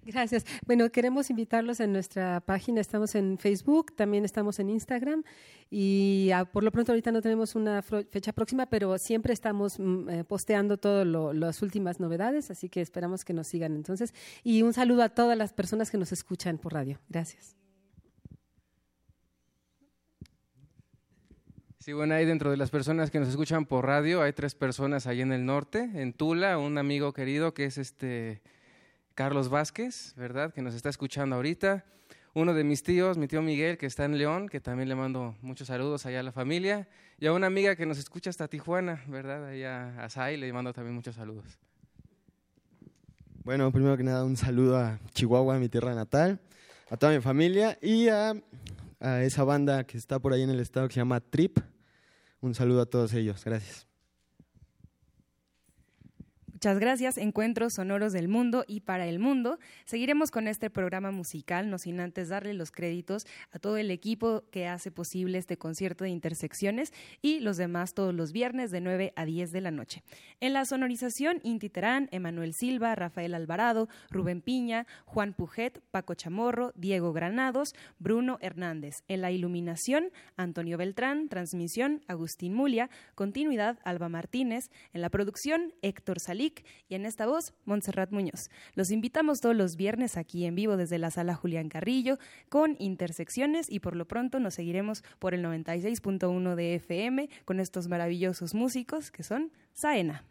Gracias. Bueno, queremos invitarlos en nuestra página. Estamos en Facebook, también estamos en Instagram y ah, por lo pronto ahorita no tenemos una fecha próxima, pero siempre estamos mm, eh, posteando todas las últimas novedades, así que esperamos que nos sigan entonces. Y un saludo a todas las personas que nos escuchan por radio. Gracias. Sí, bueno, ahí dentro de las personas que nos escuchan por radio, hay tres personas ahí en el norte, en Tula, un amigo querido que es este Carlos Vázquez, ¿verdad? Que nos está escuchando ahorita. Uno de mis tíos, mi tío Miguel, que está en León, que también le mando muchos saludos allá a la familia. Y a una amiga que nos escucha hasta Tijuana, ¿verdad? Allá a Sai, le mando también muchos saludos. Bueno, primero que nada, un saludo a Chihuahua, mi tierra natal, a toda mi familia y a, a esa banda que está por ahí en el estado que se llama Trip. Un saludo a todos ellos. Gracias. Muchas gracias, Encuentros Sonoros del Mundo y para el Mundo. Seguiremos con este programa musical, no sin antes darle los créditos a todo el equipo que hace posible este concierto de intersecciones y los demás todos los viernes de 9 a 10 de la noche. En la sonorización, Inti Terán, Emanuel Silva, Rafael Alvarado, Rubén Piña, Juan Pujet, Paco Chamorro, Diego Granados, Bruno Hernández. En la iluminación, Antonio Beltrán, transmisión, Agustín Mulia, continuidad, Alba Martínez. En la producción, Héctor Salí y en esta voz, Montserrat Muñoz. Los invitamos todos los viernes aquí en vivo desde la sala Julián Carrillo con intersecciones y por lo pronto nos seguiremos por el 96.1 de FM con estos maravillosos músicos que son Saena.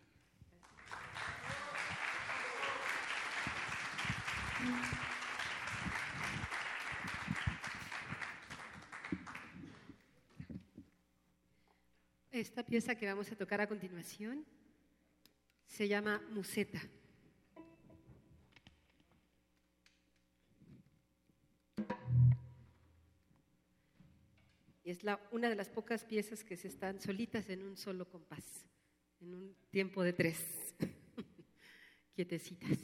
Esta pieza que vamos a tocar a continuación se llama Museta. Y es la, una de las pocas piezas que se están solitas en un solo compás, en un tiempo de tres, quietecitas.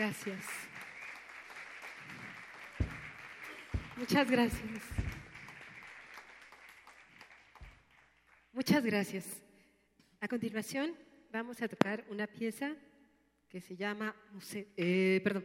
Gracias. Muchas gracias. Muchas gracias. A continuación vamos a tocar una pieza que se llama eh, perdón,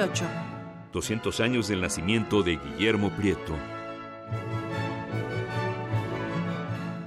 2018. 200 años del nacimiento de Guillermo Prieto.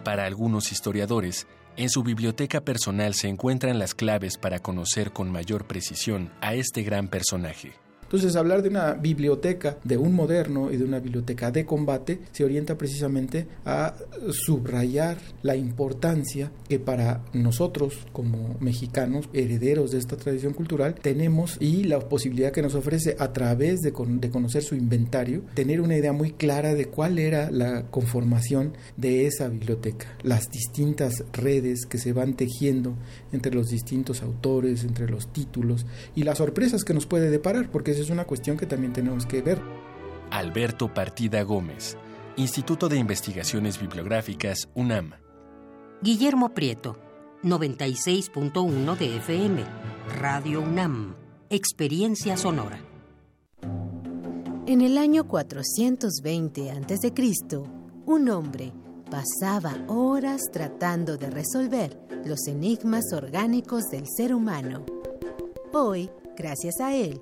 Para algunos historiadores, en su biblioteca personal se encuentran las claves para conocer con mayor precisión a este gran personaje. Entonces, hablar de una biblioteca de un moderno y de una biblioteca de combate se orienta precisamente a subrayar la importancia que para nosotros como mexicanos, herederos de esta tradición cultural, tenemos y la posibilidad que nos ofrece a través de, de conocer su inventario, tener una idea muy clara de cuál era la conformación de esa biblioteca, las distintas redes que se van tejiendo entre los distintos autores, entre los títulos y las sorpresas que nos puede deparar, porque es una cuestión que también tenemos que ver. Alberto Partida Gómez, Instituto de Investigaciones Bibliográficas, UNAM. Guillermo Prieto, 96.1 de FM, Radio UNAM, Experiencia Sonora. En el año 420 a.C., un hombre pasaba horas tratando de resolver los enigmas orgánicos del ser humano. Hoy, gracias a él,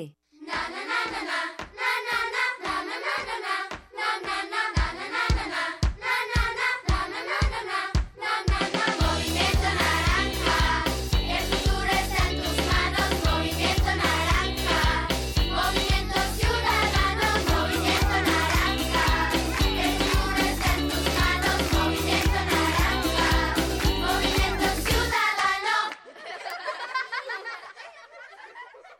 Na na na na na.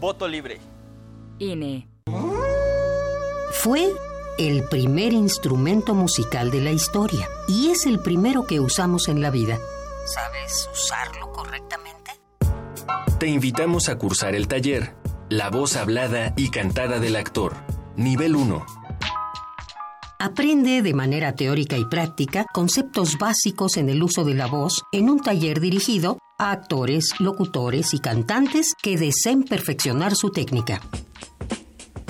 Voto libre. INE. Fue el primer instrumento musical de la historia y es el primero que usamos en la vida. ¿Sabes usarlo correctamente? Te invitamos a cursar el taller La voz hablada y cantada del actor, nivel 1. Aprende de manera teórica y práctica conceptos básicos en el uso de la voz en un taller dirigido a actores, locutores y cantantes que deseen perfeccionar su técnica.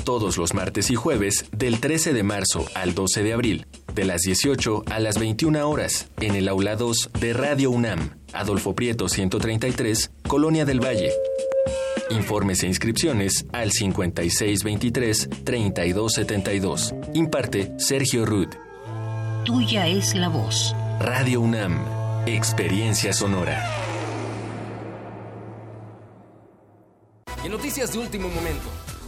Todos los martes y jueves, del 13 de marzo al 12 de abril, de las 18 a las 21 horas, en el aula 2 de Radio UNAM, Adolfo Prieto 133, Colonia del Valle. Informes e inscripciones al 5623-3272. Imparte Sergio Rudd. Tuya es la voz. Radio UNAM. Experiencia sonora. En noticias de último momento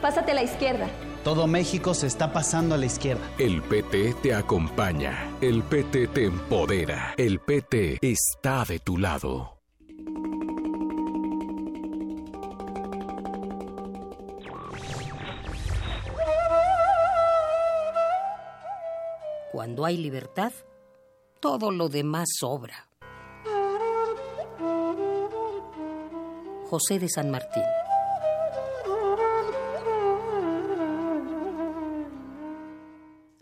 Pásate a la izquierda. Todo México se está pasando a la izquierda. El PT te acompaña. El PT te empodera. El PT está de tu lado. Cuando hay libertad, todo lo demás sobra. José de San Martín.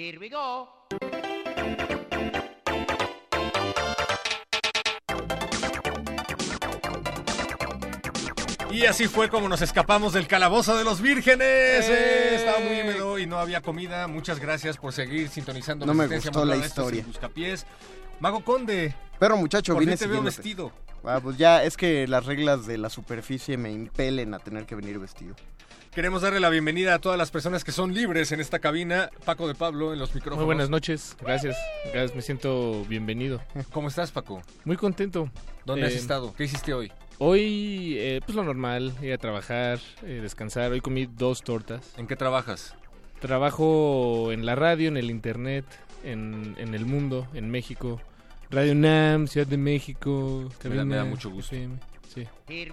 Here we go. Y así fue como nos escapamos del calabozo de los vírgenes. Eh, estaba muy húmedo y no había comida. Muchas gracias por seguir sintonizando. No me gustó la historia. Buscapiés. Mago Conde. Pero muchacho, por vine te veo vestido. Ah, pues ya es que las reglas de la superficie me impelen a tener que venir vestido. Queremos darle la bienvenida a todas las personas que son libres en esta cabina. Paco de Pablo en los micrófonos. Muy buenas noches, gracias. Gracias, me siento bienvenido. ¿Cómo estás, Paco? Muy contento. ¿Dónde has Eh, estado? ¿Qué hiciste hoy? Hoy, eh, pues lo normal, ir a trabajar, eh, descansar. Hoy comí dos tortas. ¿En qué trabajas? Trabajo en la radio, en el internet, en, en el mundo, en México. Radio NAM, Ciudad de México. Me da- me da mucho gusto. FM, sí.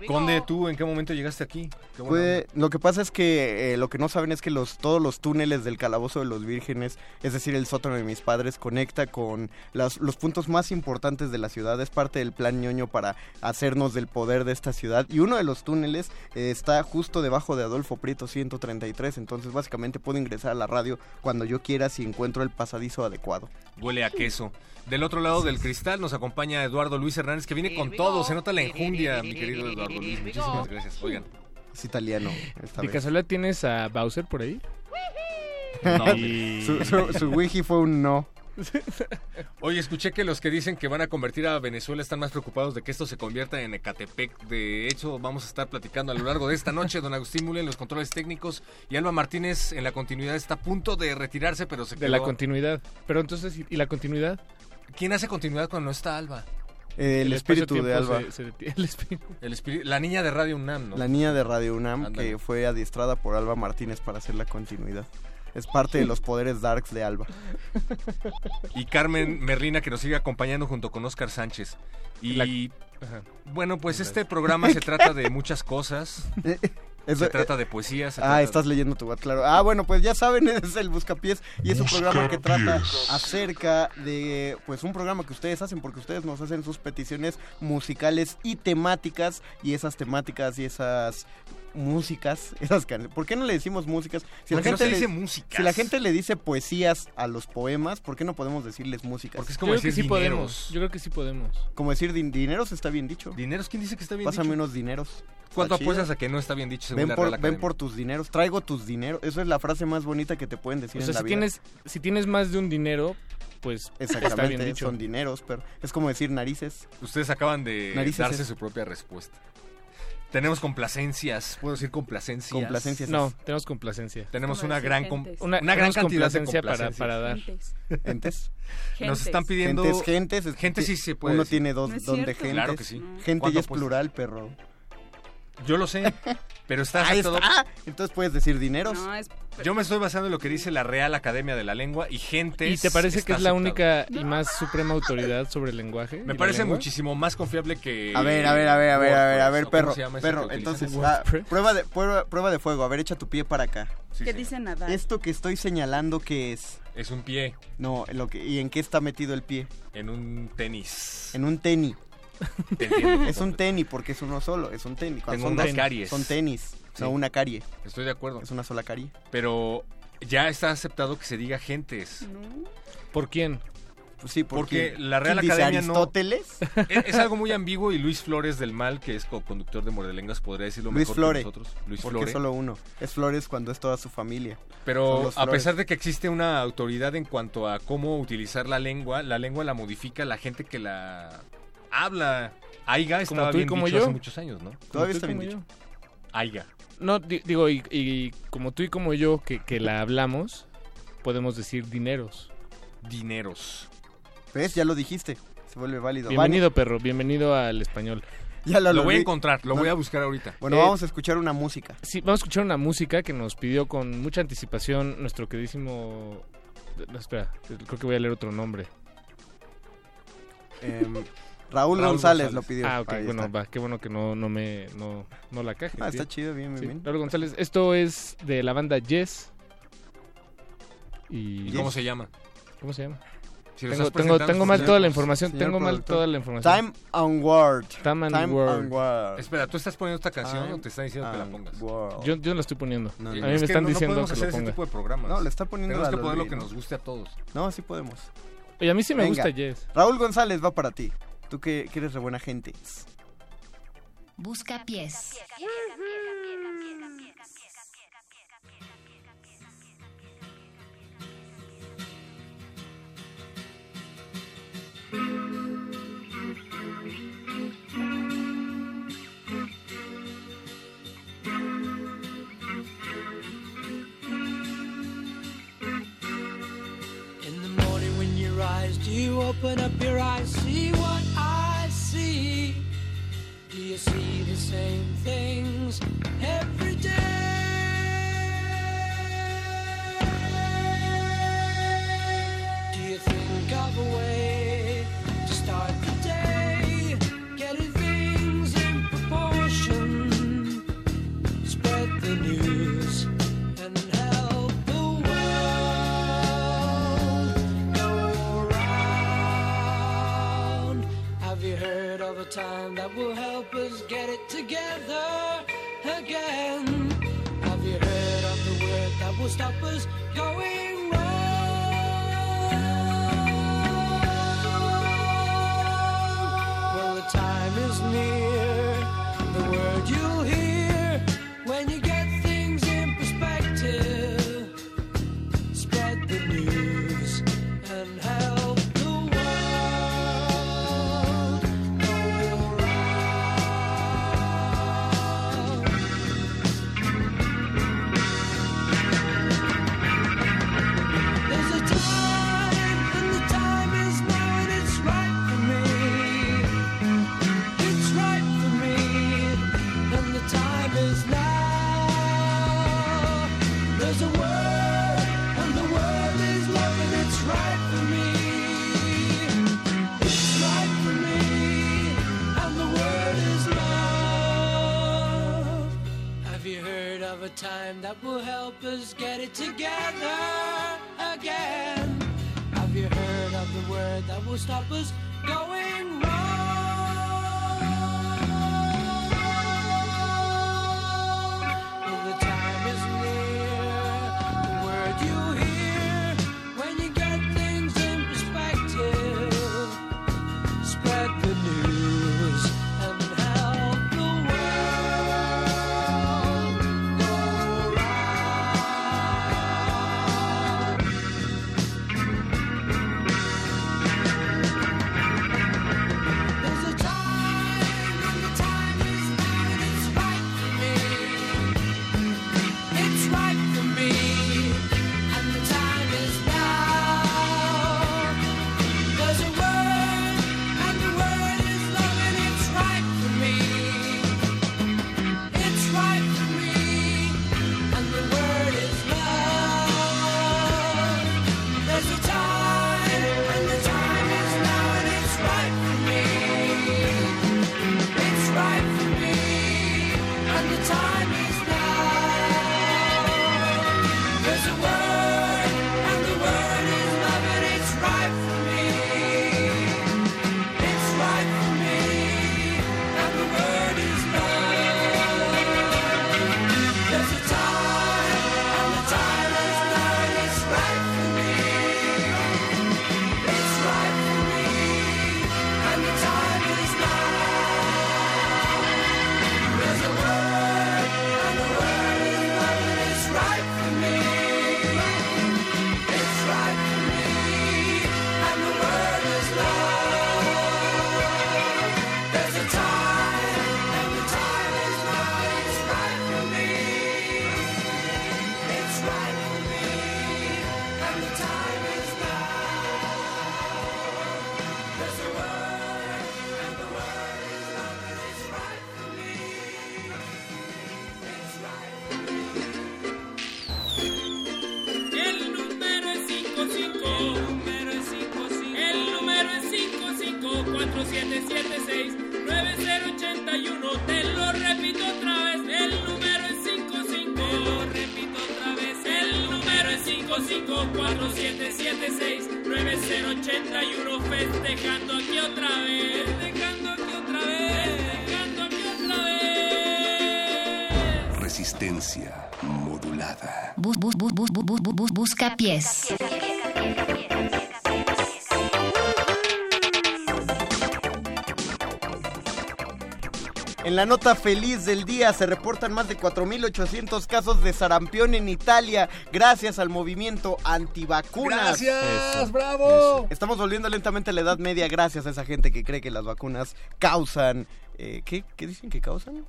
Conde, ¿tú en qué momento llegaste aquí? Fue- lo que pasa es que eh, lo que no saben es que los, todos los túneles del calabozo de los vírgenes, es decir, el sótano de mis padres, conecta con las- los puntos más importantes de la ciudad. Es parte del plan ñoño para hacernos del poder de esta ciudad. Y uno de los túneles eh, está justo debajo de Adolfo Prieto 133. Entonces, básicamente puedo ingresar a la radio cuando yo quiera si encuentro el pasadizo adecuado. Huele a queso. Del otro lado del cristal nos acompaña Eduardo Luis Hernández, que viene con todo. Se nota la enjundia, mi querido Eduardo Luis. Muchísimas gracias. Oigan. Es italiano. Esta ¿De vez. casualidad tienes a Bowser por ahí? Y- su, su- su wiki fue un no. Oye, escuché que los que dicen que van a convertir a Venezuela están más preocupados de que esto se convierta en Ecatepec. De hecho, vamos a estar platicando a lo largo de esta noche. Don Agustín Mule en los controles técnicos y Alba Martínez en la continuidad está a punto de retirarse, pero se De quedó. la continuidad. Pero entonces, ¿y- ¿y la continuidad? ¿Quién hace continuidad cuando no está Alba? El, espíritu de Alba. se- se detiene. el espíritu. El espíritu- la niña de Radio UNAM, ¿no? La niña de Radio UNAM que fue adiestrada por Alba Martínez para hacer la continuidad. Es parte de los poderes darks de Alba. Y Carmen Merlina que nos sigue acompañando junto con Oscar Sánchez. Y Ajá. bueno, pues este programa se trata de muchas cosas. Eso- se trata de poesía. se Ah, trata estás leyendo tu WhatsApp, claro. Ah, bueno, pues ya saben, es el Buscapiés y es un programa que trata acerca de, pues un programa que ustedes hacen porque ustedes nos hacen sus peticiones musicales y temáticas y esas temáticas y esas músicas, esas can- ¿por qué no le decimos músicas? Si no se le- dice músicas. Si la gente le dice poesías a los poemas, ¿por qué no podemos decirles músicas? Porque es Yo creo que sí podemos. Yo creo que sí podemos. Como decir din- dineros está bien dicho. ¿Dineros? ¿Quién dice que está bien Pásame dicho? unos dineros. ¿Cuánto apuestas a que no está bien dicho según Ven la por, Real ven por tus dineros, traigo tus dineros. Eso es la frase más bonita que te pueden decir O sea, en la si vida. tienes, si tienes más de un dinero, pues está bien Exactamente, dicho. son dineros, pero es como decir narices. Ustedes acaban de Narices darse es- su propia respuesta. Tenemos complacencias, puedo decir complacencias. Complacencias. No, tenemos complacencia. Tenemos una gran, com- una, Una- gran cantidad de complacencia para- complacencias. para dar. Gentes. Gentes. Nos están pidiendo Gentes, gentes. es- gente sí se puede Uno decir. tiene dos ¿No don de gentes. Claro que sí. Gente ¿Cuánto ya es plural, perro. Yo lo sé, pero está Ahí está. Entonces puedes decir dineros. Yo me estoy basando en lo que dice la Real Academia de la Lengua y gente. ¿Y te parece que es la única y más suprema autoridad sobre el lenguaje? Me parece muchísimo más confiable que. A ver, a ver, a ver, a ver, a ver, a ver, WordPress, ¿o cómo perro, perro. que Entonces, va, prueba de, prueba, prueba de fuego. A ver, echa tu pie para acá. ¿Qué dice Nadal? Esto que estoy señalando, ¿qué es? Es un pie. No, lo que, ¿y en qué está metido el pie? En un tenis. En un tenis. Te entiendo. Es un tenis porque es uno solo, es un tenis. Cuando Tengo son unas dos, caries. Son tenis, Sí. no una carie. Estoy de acuerdo. Es una sola carie. Pero ya está aceptado que se diga gentes. ¿Por quién? Pues sí, Porque porque la Real ¿quién dice, Academia no. Aristóteles? Es, es algo muy ambiguo y Luis Flores del Mal, que es co-conductor de Mordelengas, podría decirlo Luis mejor Flore. que nosotros. Luis porque Flore. solo uno. Es Flores cuando es toda su familia. Pero a pesar de que existe una autoridad en cuanto a cómo utilizar la lengua, la lengua la modifica la gente que la habla. Aiga Como tú y bien como dicho yo. hace muchos años, ¿no? Todavía está bien dicho. yo. Aiga. No, di- digo, y, y como tú y como yo, que, que la hablamos, podemos decir dineros. Dineros. ¿Ves? Ya lo dijiste. Se vuelve válido. Bienvenido, perro, bienvenido al español. Ya lo, Lo voy a encontrar, lo No. voy a buscar ahorita. Bueno, Eh, vamos a escuchar una música. Sí, vamos a escuchar una música que nos pidió con mucha anticipación nuestro queridísimo... No, espera, creo que voy a leer otro nombre. Em, Raúl, González, lo pidió. Ah, ok, Ahí bueno, está. va, qué bueno que no, no me no, no la caje. Ah, tío. está chido, bien, bien, Sí, bien. Raúl González. Esto es de la banda Yes. Y ¿Y cómo se llama? ¿Cómo se llama? Si tengo, mal señor- toda la información, señor tengo mal toda la información. Time and Word. Time and Time Word. and Word. Espera, ¿tú estás poniendo esta canción Time o te están diciendo que la pongas? Yo, yo no la estoy poniendo. No, a no. mí Es me que están no- no diciendo podemos que hacer lo ese ponga. tipo de programas. No, le está poniendo Tenemos a que poner lo que ¿no? nos guste a todos. No, sí podemos. Oye, a mí sí me Venga. gusta Yes. Raúl González va para ti. Tú que, que eres de buena gente. Busca pies. In the morning when you rise, do you open up your eyes, see what see the same things every day? Do you think of a way time that will help us get it together again? Have you heard of the word that will stop us going wrong? Well, the time is near. A time that will help us get it together again? Have you heard of the word that will stop us 9081 festejando aquí otra vez, festejando aquí otra vez, festejando aquí otra vez. Resistencia modulada. Bus, bus, bus, bus, bus, bus, bus, bus- busca pies. En la nota feliz del día se reportan más de 4.800 casos de sarampión en Italia gracias al movimiento antivacunas. Gracias, Eso, bravo. Estamos volviendo lentamente a la edad media gracias a esa gente que cree que las vacunas causan... eh, ¿qué, ¿Qué dicen que causan?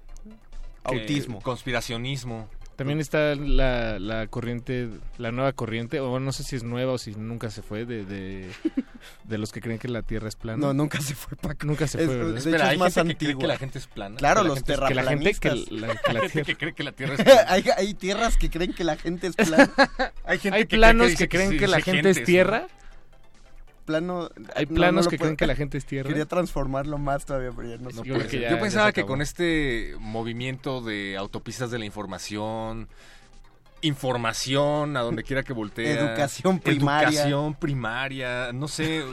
Autismo. Conspiracionismo. También está la, la corriente, la nueva corriente, o no sé si es nueva o si nunca se fue, de, de, de los que creen que la Tierra es plana. No, nunca se fue, Paco. Nunca se Es- fue, ¿verdad? de Espera, hecho, es hay más gente que la gente es plana. Claro, los gente es- que la gente que terraplanistas. la- que la Hay gente Tierra- que cree que la Tierra es plana. hay, hay tierras que creen que la gente es plana. Hay gente Hay que cree planos que, creen sí, que la gente es tierra. Plano, Hay no, planos no que creen que la gente es tierra. Quería transformarlo más todavía, pero ya no, se puede. creo que ya- Yo pensaba que con este movimiento de autopistas de la información, información a donde quiera que voltea, Educación primaria. educación primaria, no sé,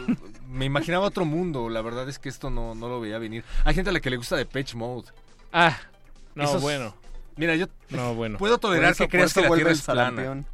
me imaginaba otro mundo. La verdad es que esto no, no lo veía venir. Hay gente a la que le gusta Depeche Mode. Ah, no, Esos- bueno. Mira, yo No, bueno. puedo tolerar eso- que creas que la vuelve Tierra el es plana. sarampión.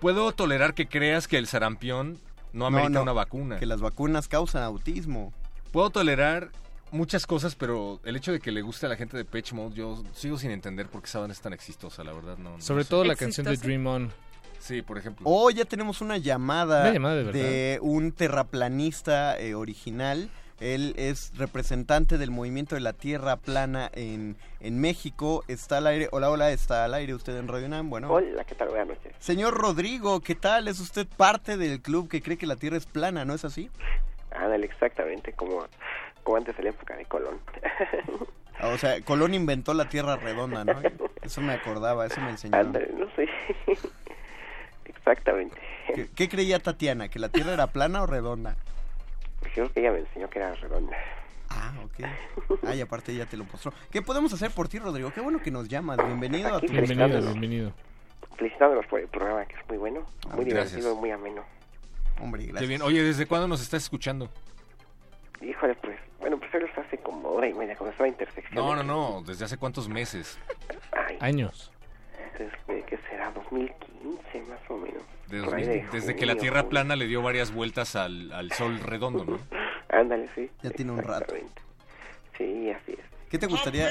Puedo tolerar que creas que el sarampión no amerita no, una vacuna. Que las vacunas causan autismo. Puedo tolerar muchas cosas, pero el hecho de que le guste a la gente de Pitch Mode, yo sigo sin entender por qué esa banda es tan exitosa, la verdad. No, no Sobre sé. todo la canción de Dream On. Sí, por ejemplo. Oh, ya tenemos una llamada, Una llamada de verdad. un terraplanista eh, original. Él es representante del movimiento de la Tierra plana en, en México. Está al aire. Hola, hola, está al aire usted en Radio UNAM. Bueno. Hola, ¿qué tal? Buenas noches. Señor Rodrigo, ¿qué tal? Es usted parte del club que cree que la Tierra es plana, ¿no es así? Ándale, exactamente como, como antes de la época de Colón. Ah, O sea, Colón inventó la Tierra redonda, ¿no? Eso me acordaba, eso me enseñó. Ándale, no sé. exactamente. ¿Qué, qué creía Tatiana? ¿Que la Tierra era plana o redonda? Creo que ella me enseñó que era redonda. Ah, ok. Ah, y aparte ya te lo mostró. ¿Qué podemos hacer por ti, Rodrigo? Qué bueno que nos llamas. Bienvenido a Aquí tu Bienvenido, bienvenido. Felicitándolos por el programa, que es muy bueno, Ah, muy gracias. divertido, muy ameno. Hombre, Qué gracias. bien. Oye, ¿desde cuándo nos estás escuchando? Híjole, pues, bueno, pues eso hace como hora y media, cuando estaba intersección. No, no, no. ¿Desde hace cuántos meses? Ay, Años. desde que será 2015 más o menos. De Por ahí 2000, de desde que la Tierra plana le dio varias vueltas al, al Sol redondo, ¿no? Ándale, sí. Ya tiene un rato. Sí, así es. ¿Qué te gustaría?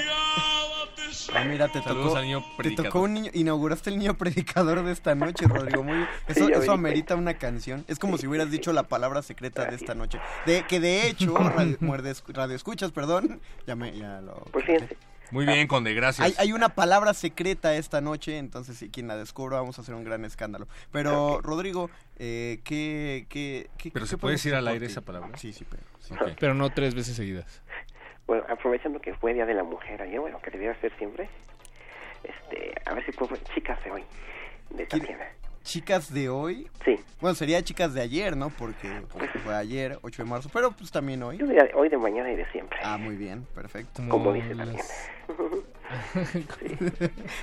Ah, mira, te Saludos tocó, al niño te tocó un niño, inauguraste el niño predicador de esta noche, Rodrigo. Muy, eso, eso amerita una canción. Es como si hubieras dicho la palabra secreta de esta noche. De que de hecho, radio, muerde- radio escuchas, perdón, ya me, ya lo. Pues fíjense, Muy bien, Conde, gracias. Hay, hay una palabra secreta esta noche, entonces si quien la descubra vamos a hacer un gran escándalo. Pero, Rodrigo, eh, ¿qué, qué, qué- Pero qué se puede decir al aire esa palabra. Sí, sí, pero... sí. Pero no tres veces seguidas. bueno, aprovechando que fue Día de la Mujer ayer, bueno, que debiera ser siempre, este, a ver si puedo, chicas de hoy, de ¿Quién- Tatiana. Chicas de hoy, Sí, bueno, sería chicas de ayer, ¿no? Porque pues, fue ayer, 8 de marzo, pero pues también hoy. yo de hoy, de mañana y de siempre. Ah, muy bien, perfecto. Como dice las- Tatiana.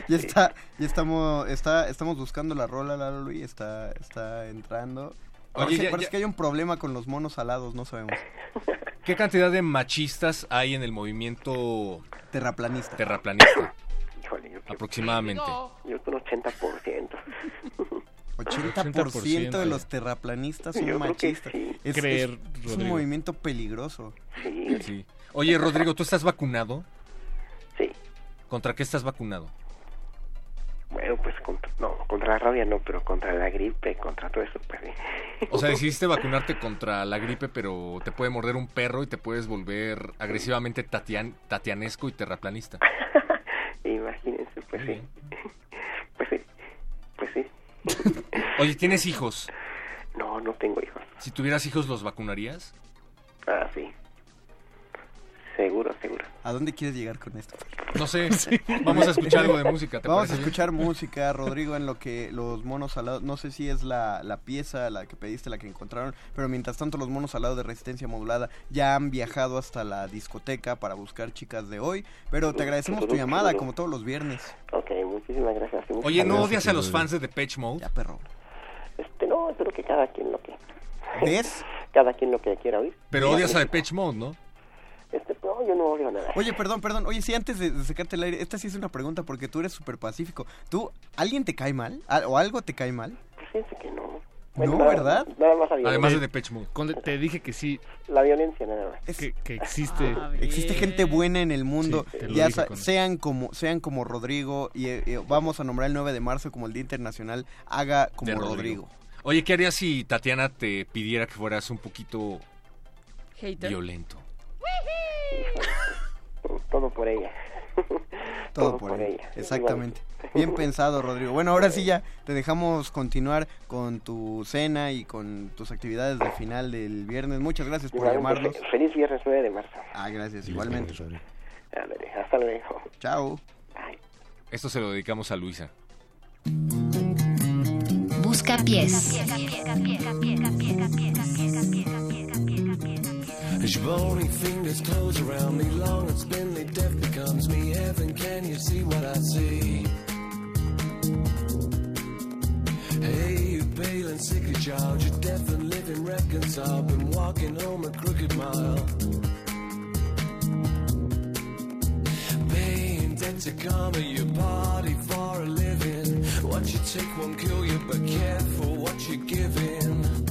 ya está, ya estamos, está, estamos buscando la rola, Lalo Luis, está, está entrando. Oye, Parece, ya- parece ya- que hay un problema con los monos alados, no sabemos. ¿Qué cantidad de machistas hay en el movimiento Terraplanista. terraplanista? Híjole, yo Aproximadamente. yo creo que un 80%. 80% de los terraplanistas son Yo machistas. sí. Es, Creer, es- es un Rodrigo. movimiento peligroso. Sí, Sí. Oye, Rodrigo, ¿tú estás vacunado? sí. ¿Contra qué estás vacunado? Bueno, pues contra, no, contra la rabia no, pero contra la gripe, contra todo eso, pues sí. O sea, decidiste vacunarte contra la gripe, pero te puede morder un perro y te puedes volver agresivamente tatian, tatianesco y terraplanista. Imagínense, pues Muy sí. Pues sí, pues sí. Oye, ¿tienes hijos? No, no tengo hijos. Si tuvieras hijos, ¿los vacunarías? Ah, sí. Seguro, seguro. ¿A dónde quieres llegar con esto? No sé. Vamos a escuchar algo de música, ¿te Vamos a bien? escuchar música, Rodrigo, en lo que los monos alados, no sé si es la, la pieza, la que pediste, la que encontraron, pero mientras tanto los monos alados de resistencia modulada ya han viajado hasta la discoteca para buscar chicas de hoy, pero te agradecemos tu llamada, como todos los viernes. Ok, muchísimas gracias. Oye, ¿no odias a los fans de Depeche Mode? Ya, perro. Este, no, pero que cada quien lo que... ¿Ves? cada quien lo que quiera oír. Pero odias a Depeche Mode, ¿no? Este, no, yo no odio nada. Oye, perdón, perdón. Oye, sí, antes de, de sacarte el aire, esta sí es una pregunta porque tú eres súper pacífico. ¿Tú, alguien te cae mal? ¿Al- ¿O algo te cae mal? Pues fíjense que no. No, nada- ¿verdad? Nada más. Además de Depeche Mode. Te dije que sí, La violencia nada más. que, que existe. Existe gente buena en el mundo, Sí, ya sean como sean como Rodrigo y eh, eh, vamos a nombrar el 9 de marzo como el Día Internacional, haga como Rodrigo. Oye, ¿qué harías si Tatiana te pidiera que fueras un poquito Hater. violento? Todo por ella. Todo por ella. Exactamente. Bien pensado, Rodrigo. Bueno, ahora sí ya te dejamos continuar con tu cena y con tus actividades de final del viernes. Muchas gracias por Igualmente, llamarnos. fe- Feliz viernes 9 de marzo. Ah, gracias, igualmente. Hasta luego. Chao. Esto se lo dedicamos a Luisa. Busca pies. As your bony fingers close around me, long and spindly, death becomes me. Heaven, can you see what I see? Hey, you pale and sickly child, you're deaf and living reconciled, been walking home a crooked mile. Paying debt to karma, your body for a living. What you take won't kill you, but careful what you're giving.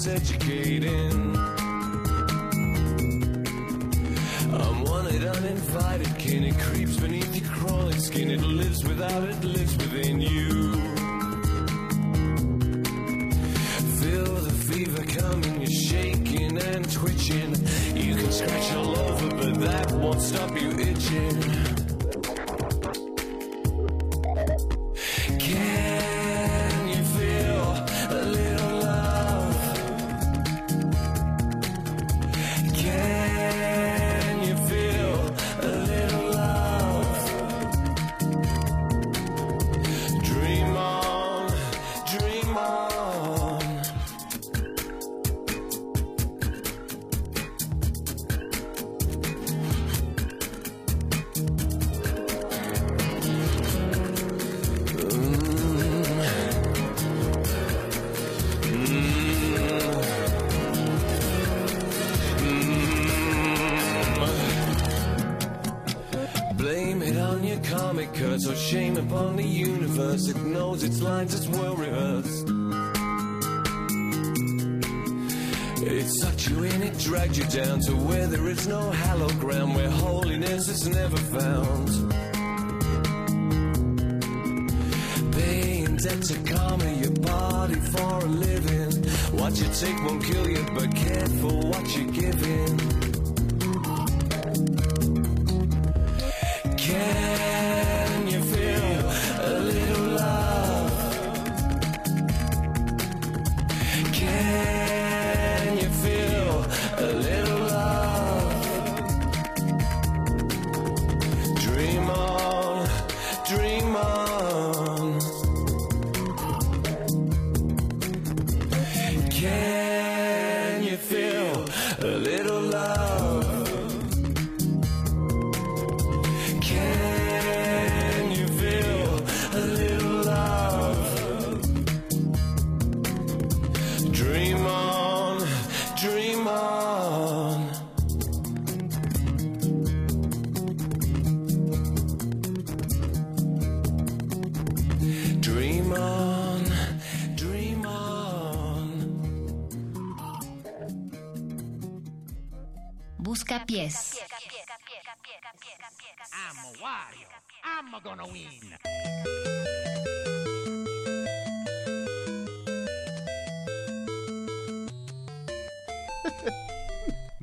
Its educating. I'm wanted, uninvited, kin. It creeps beneath your crawling skin. It lives without, it lives within you. Feel the fever coming, you're shaking and twitching. You can scratch all over, but that won't stop you itching.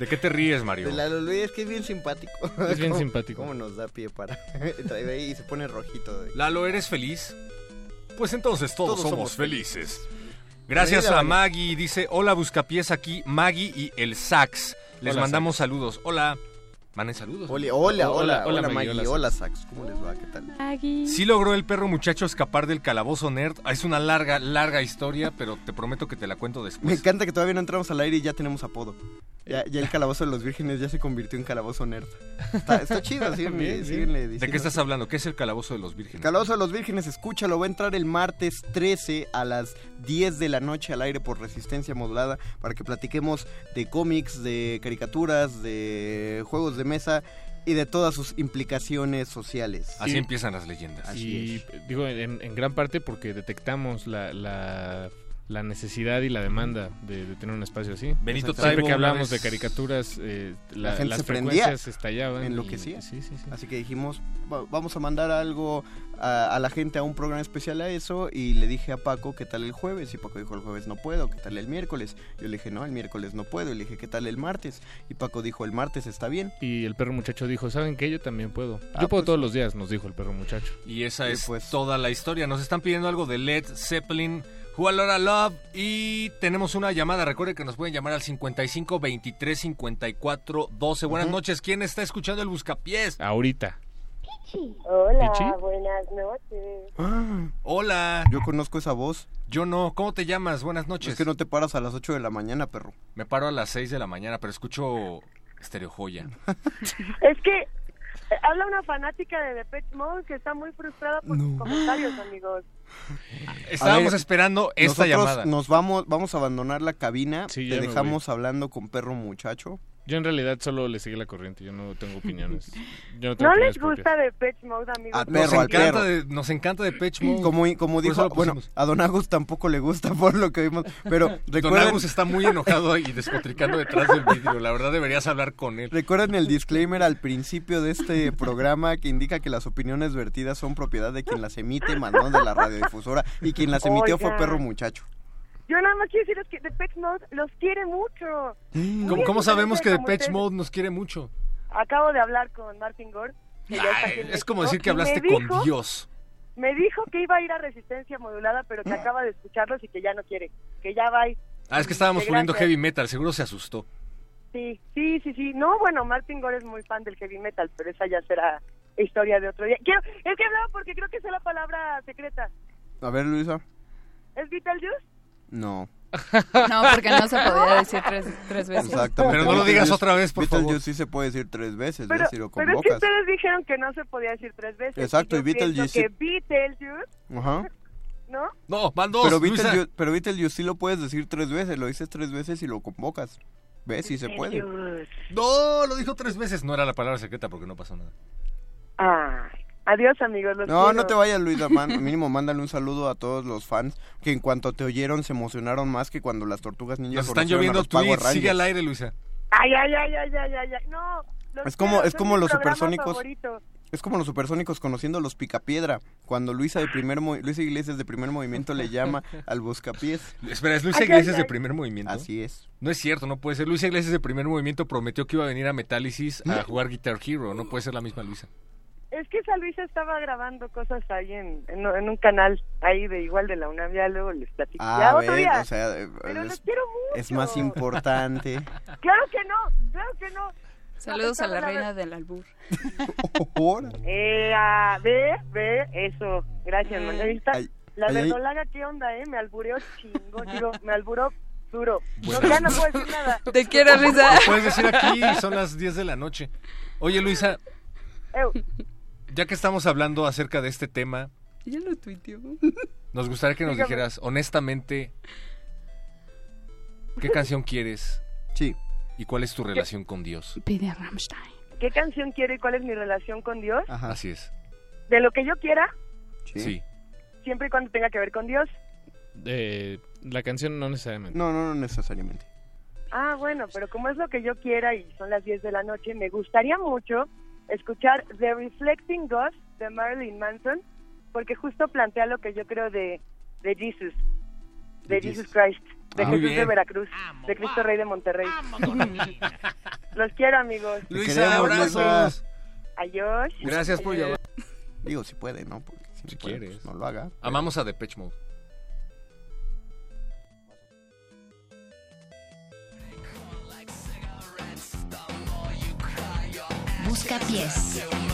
¿De qué te ríes, Mario? De Lalo Luis, es que es bien simpático. Es bien ¿Cómo- simpático. ¿Cómo nos da pie para...? Trae ahí y se pone rojito. de- Lalo, ¿eres feliz? Pues entonces todos, Todos somos, somos felices. Gracias a. Maggie. Dice, hola Buscapiés aquí, Maggie y el Sax. Les Hola, mandamos saludos. Hola. Manden saludos. Hola, hola, hola, hola, Maggie, Maggie, hola, Sax. ¿Cómo les va? ¿Qué tal? Sí logró el perro muchacho escapar del calabozo nerd. Ah, Es una larga, larga historia, pero te prometo que te la cuento Me después. encanta que todavía no entramos al aire y ya tenemos apodo. Ya, ya el calabozo de los vírgenes ya se convirtió en calabozo nerd. Está, está chido, síguenle, Bien, bien. síguenle ¿De diciendo qué estás así. hablando? ¿Qué es el calabozo de los vírgenes? Calabozo de los Vírgenes, escúchalo, va a entrar el martes 13 a las 10 de la noche al aire por resistencia modulada para que platiquemos de cómics, de caricaturas, de juegos de mesa y de todas sus implicaciones sociales. Así Y- empiezan las leyendas. y digo, en, en gran parte porque detectamos la, la, la necesidad y la demanda de, de tener un espacio así. Benito Siempre Taibo que una hablamos vez- de caricaturas, eh, la- la gente las se prendía, frecuencias estallaban. y- enloquecía. sí, sí, sí. Así que dijimos, "Va- vamos a mandar algo a, a la gente a un programa especial a eso y le dije a Paco, ¿qué tal el jueves? Y Paco dijo, el jueves no puedo, ¿qué tal el miércoles? Yo le dije, no, el miércoles no puedo. Y le dije, ¿qué tal el martes? Y Paco dijo, el martes está bien. Y el perro muchacho dijo, ¿saben qué? Yo también puedo. Ah, Yo puedo pues- todos los días, nos dijo el perro muchacho. Y esa Y es pues- toda la historia. Nos están pidiendo algo de Led Zeppelin, Who a Lot Love. Y tenemos una llamada. Recuerden que nos pueden llamar al 55 23 54 12. Buenas Ujú. noches. ¿Quién está escuchando el Buscapiés? Ahorita. Hola, ¿Pichi? buenas noches. Ah, Hola. Yo conozco esa voz. Yo no. ¿Cómo te llamas? Buenas noches. Es que no te paras a las 8 de la mañana, perro. Me paro a las 6 de la mañana, pero escucho Stereo Joya. Es que eh, habla una fanática de Depeche Mode que está muy frustrada por sus comentarios, amigos. Estábamos ver, esperando esta Nosotros llamada. Nos vamos, vamos a abandonar la cabina. Sí, Te dejamos hablando con perro muchacho. Yo en realidad solo le seguí la corriente, yo no tengo opiniones. Yo no, tengo ¿No opiniones les propias. gusta Depeche Mode, amigos? A Nos al encanta, perro. de, nos encanta de Pitch Mode. Como, como dijo, bueno, a Don Agus tampoco le gusta por lo que vimos, pero Don recuerden, Agus está muy enojado y despotricando detrás del vidrio. La verdad deberías hablar con él. recuerden el disclaimer al principio de este programa que indica que las opiniones vertidas son propiedad de quien las emite, más no de la radiodifusora, y quien las emitió fue perro muchacho. Yo nada más quiero deciros que Depeche Mode los quiere mucho. ¿Cómo, cómo sabemos que Depeche. Mode nos quiere mucho? Acabo de hablar con Martin Gore. que Es como decir que hablaste dijo- con Dios. Me dijo que iba a ir a Resistencia Modulada, pero que acaba de escucharlos y que ya no quiere. Que ya va. y- Ah, es que estábamos que poniendo gracias. heavy metal, seguro se asustó. Sí, sí, sí, sí. No, bueno, Martin Gore es muy fan del heavy metal, pero esa ya será historia de otro día. Quiero, es que hablaba porque creo que es la palabra secreta. A ver, Luisa. ¿Es Beetlejuice? No. No, porque no se podía decir tres, tres veces. Exactamente. Pero no lo digas otra vez, por Beetlejuice favor. sí se puede decir tres veces, Pero, ¿ves? Si lo pero es que convocas. ustedes dijeron que no se podía decir tres veces. Exacto, yo y Beetlejuice que Beetlejuice, Ajá. ¿no? No, van dos. Pero. Beetlejuice, pero Beetlejuice sí lo puedes decir tres veces, lo dices tres veces y lo convocas. ¿Ves? Sí se puede. No, lo dijo tres veces. No era la palabra secreta porque no pasó nada. Ay, adiós, amigos. Los No, quiero. no te vayas, Luisa, man. Mínimo, mándale un saludo a todos los fans que en cuanto te oyeron se emocionaron más que cuando las tortugas ninjas Nos están lloviendo tweets. Sigue al aire, Luisa. Ay, ay, ay, ay, ay, ay, ay. No. Es como- quiero, es como los supersónicos. favorito. Es como los supersónicos conociendo los picapiedra. Cuando Luisa de primer Luisa Iglesias de primer movimiento le llama al buscapiés. Espera, ¿es Luisa Ay, Iglesias ay, de primer movimiento? Así es. No es cierto, no puede ser. Luisa Iglesias de primer movimiento prometió que iba a venir a Metálisis a jugar Guitar Hero. No puede ser la misma Luisa. Es que esa Luisa estaba grabando cosas ahí en, en, en un canal ahí de igual de la UNAM. Ya luego les platico. ya Ah, otro ves, día. o sea, eh, Pero los es, quiero mucho. es más importante. Claro que no, claro que no. Saludos a la vez- reina del albur. Eh, ah, ve, ve, eso. Gracias, man. Ahí está. Ay, la ay, ay. verdolaga, ¿qué onda, eh? Me albureó chingón. Digo, me alburó duro. Bueno. No, ya no puedo decir nada. Te quiero, Luisa. Puedes decir aquí, son las 10 de la noche. Oye, Luisa, Eu, ya que estamos hablando acerca de este tema, Ya lo tuiteó. nos gustaría que nos Dígame. dijeras honestamente qué canción quieres Sí. y cuál es tu relación con Dios. Pide a Rammstein. ¿Qué canción quiero y cuál es mi relación con Dios? Ajá. Así es. De lo que yo quiera, Sí. Sí. siempre y cuando tenga que ver con Dios. Eh, la canción no necesariamente. No, no, no necesariamente. Ah, bueno, pero como es lo que yo quiera y son las 10 de la noche, me gustaría mucho escuchar The Reflecting Ghost de Marilyn Manson, porque justo plantea lo que yo creo de, de Jesus, de De Jesus Jesus. Christ, de Ah, Jesús de. Veracruz, de Cristo Rey de Monterrey. Los quiero, amigos. Luisa, abrazos. Adiós. Gracias por llamar. Digo, si puede, ¿no? Porque si, Si puede, quieres. pues, no lo haga. Amamos a Depeche Mode. Buscapiés.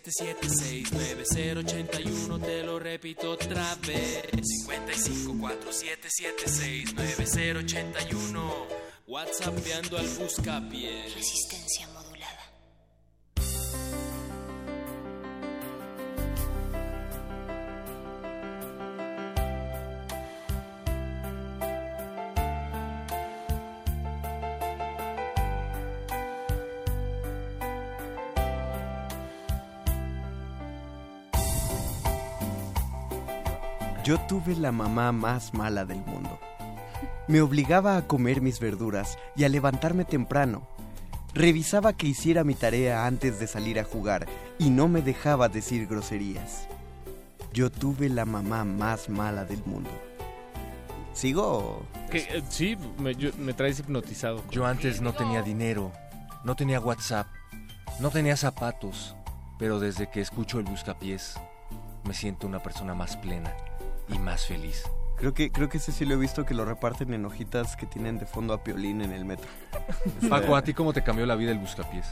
57769081 te lo repito otra vez. 5547769081 WhatsAppeando al buscapié. Resistencia modulada. Yo tuve la mamá más mala del mundo. Me obligaba a comer mis verduras y a levantarme temprano. Revisaba que hiciera mi tarea antes de salir a jugar y no me dejaba decir groserías. Yo tuve la mamá más mala del mundo. ¿Sigo? Eh, sí, me, yo- me traes hipnotizado. Yo antes no tenía dinero, no tenía WhatsApp, no tenía zapatos, pero desde que escucho el buscapiés, me siento una persona más plena y más feliz. Creo que, creo que ese sí lo he visto que lo reparten en hojitas que tienen de fondo a Piolín en el metro. Paco, ¿a ti cómo te cambió la vida el buscapiés?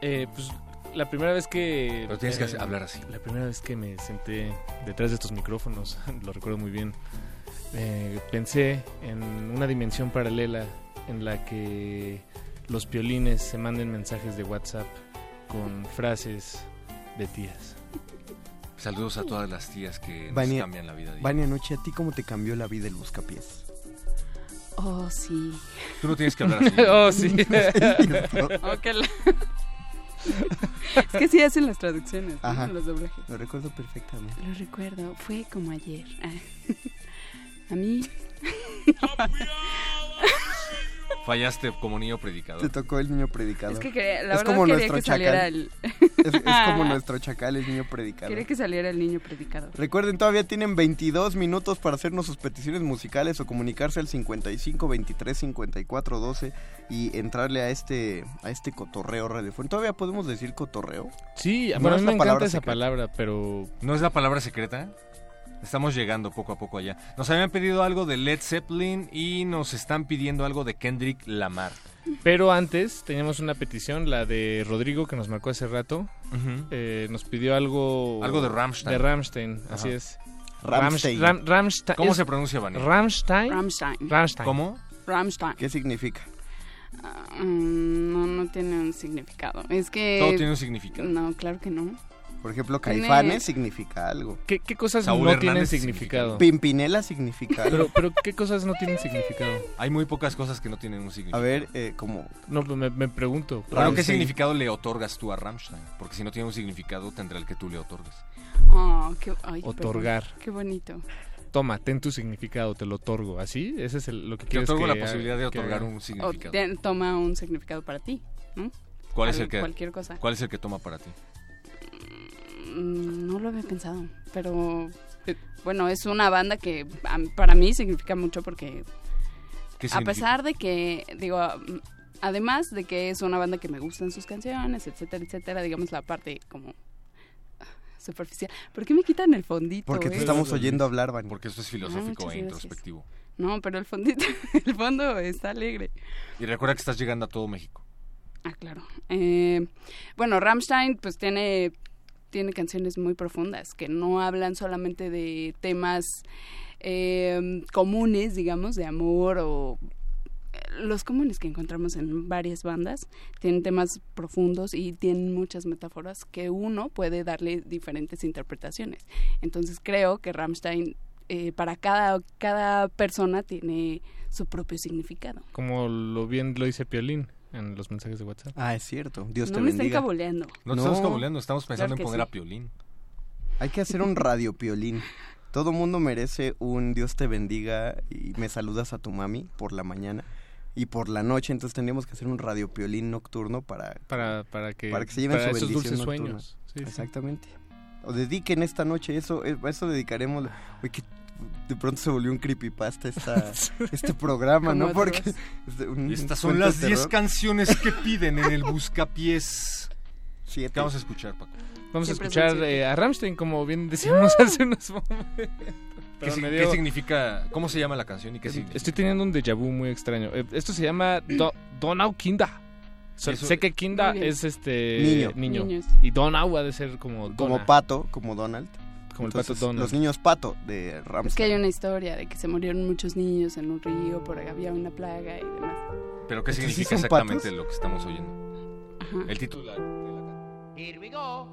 Eh, pues la primera vez que... Pero tienes que eh, hablar así. La primera vez que me senté detrás de estos micrófonos, lo recuerdo muy bien, eh, pensé en una dimensión paralela en la que los piolines se manden mensajes de WhatsApp con frases de tías. Saludos a todas las tías que nos cambian la vida. Vania Noche, ¿a ti cómo te cambió la vida el buscapiés? Oh, sí. Tú no tienes que hablar así. oh, sí. Que la- es que sí hacen las traducciones, ¿no? Los doblajes. Lo recuerdo perfectamente. Lo recuerdo, fue como ayer. Ah. A mí. Fallaste como niño predicador. Te tocó el niño predicador. Es que quería- la es verdad como quería nuestro que chacal. saliera el- es, es como nuestro chacal, el niño predicador. Quería que saliera el niño predicador. Recuerden, todavía tienen 22 minutos para hacernos sus peticiones musicales o comunicarse al 55 23 54 12 y entrarle a este a este cotorreo radiofónico. ¿Todavía podemos decir cotorreo? Sí, No bueno, a mí me encanta esa secreta. palabra, pero... ¿No es la palabra secreta? Estamos llegando poco a poco allá. Nos habían pedido algo de Led Zeppelin y nos están pidiendo algo de Kendrick Lamar. Pero antes teníamos una petición, la de Rodrigo que nos marcó hace rato. Ujú. Eh, nos pidió algo... Algo de Rammstein. De Rammstein, así Ajá. es. Rammstein. Ram- Rammstein. ¿Cómo es- se pronuncia, Vani? Rammstein. Rammstein. Rammstein. ¿Cómo? Rammstein. ¿Qué significa? Mm, no, no tiene un significado. Es que... Todo tiene un significado. No, claro que no. Por ejemplo, Tiene- Caifanes significa algo. ¿Qué, qué cosas Saúl no Hernández tienen significa significado? Pimpinela significa algo. Pero, pero ¿qué cosas no tienen significado? Hay muy pocas cosas que no tienen un A significado. ver, eh, como... No, pues me, me pregunto. Pero ¿qué Rammstein. significado le otorgas tú a Rammstein? Porque si no tiene un significado, tendrá el que tú le otorgues. Oh, qué, ay, perdón. Otorgar. Qué bonito. Toma, ten tu significado, te lo otorgo. ¿Así? Ese es el- lo que Te quieres otorgo que la posibilidad de otorgar un O significado. te- toma un significado para ti, ¿no? ¿Cuál es el que Cualquier cosa. ¿Cuál es el que toma para ti? Mm, No lo había pensado, pero eh, bueno, es una banda que para mí significa mucho porque ¿Qué a pesar de que, digo, además de que es una banda que me gustan sus canciones, etcétera, etcétera, digamos la parte como ah, superficial. ¿Por qué me quitan el fondito? Porque te eh? estamos oyendo hablar. Porque esto es Ah, filosófico e gracias. introspectivo. No, pero el fondito, el fondo está alegre. Y recuerda que estás llegando a todo México. Ah, claro. Eh, bueno, Rammstein pues tiene, tiene canciones muy profundas que no hablan solamente de temas eh, comunes, digamos, de amor o eh, los comunes que encontramos en varias bandas. Tienen temas profundos y tienen muchas metáforas que uno puede darle diferentes interpretaciones. Entonces creo que Rammstein eh, para cada, cada persona tiene su propio significado. Como lo bien lo dice Piolín en los mensajes de WhatsApp. Ah, es cierto. Dios no te me estén bendiga. cabuleando. No, No. estamos cabuleando, estamos pensando Claro en poner sí. a Piolín. Hay que hacer un radio piolín. Todo mundo merece un Dios te bendiga y me saludas a tu mami por la mañana y por la noche. Entonces tendríamos que hacer un radio piolín nocturno para, Para, para que, para que se lleven para su esos bendición dulces nocturna. sueños. Sí, sí. Exactamente. O dediquen esta noche eso, eh, a eso dedicaremos. Uy, que de pronto se volvió un creepypasta esta, este programa, ¿no? Porque un Estas son las de 10 terror. canciones que piden en el Buscapiés. Siete. ¿Qué vamos a escuchar, Paco? Vamos a escuchar eh, a Rammstein, como bien decíamos hace unos momentos. ¿Qué, si- significa? ¿Cómo se llama la canción y qué significa? Estoy teniendo un déjà vu muy extraño. Eh, Esto se llama Do- Donau Kinda. So- sé que Kinda es este Niño. niño. Y Donau ha de ser como Como pato, como Donald. Como el Entonces, pato Donald. Los niños pato de Es que hay Ramstein. una historia de que se murieron muchos niños en un río porque había una plaga y demás. ¿Pero qué ¿Entonces sí significa exactamente patos? lo que estamos oyendo? Ajá. El título de la, de la canción. Here we go.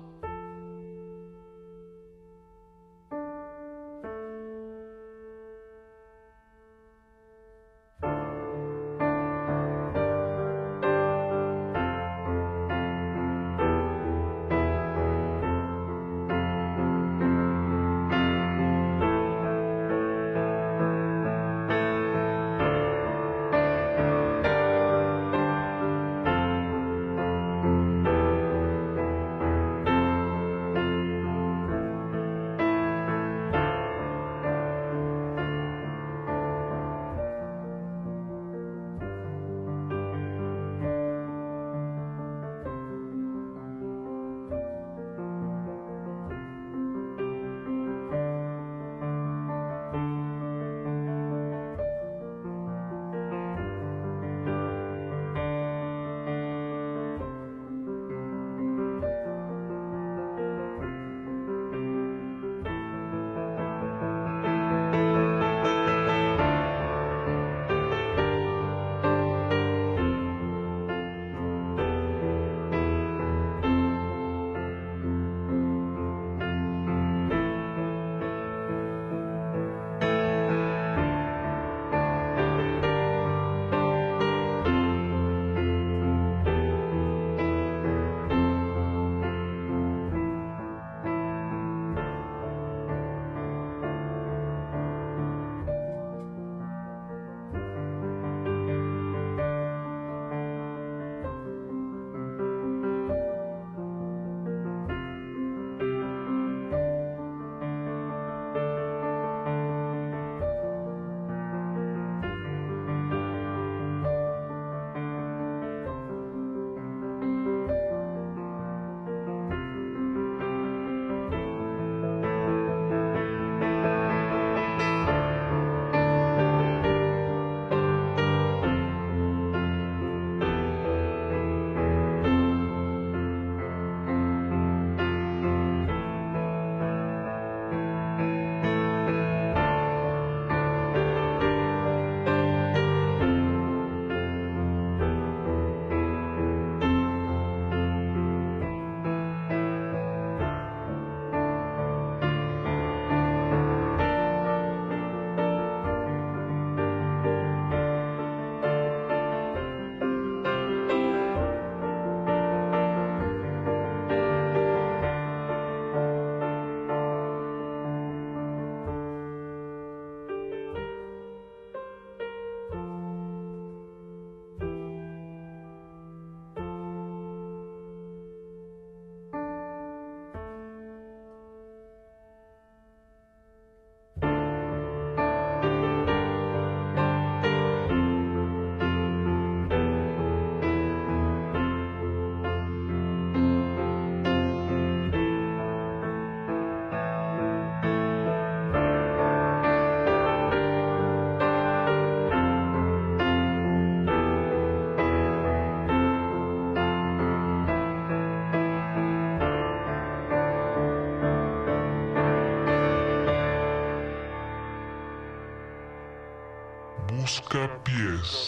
Buscapiés.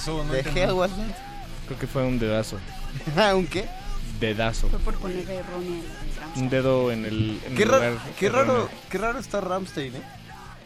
Pasó? No ¿De entendí. hell was that? Creo que fue un dedazo. ¿Un qué? Dedazo. Fue por la Ramstein. Un dedo en el, en Qué, el lugar qué erróneo. raro, qué raro está Ramstein, ¿eh?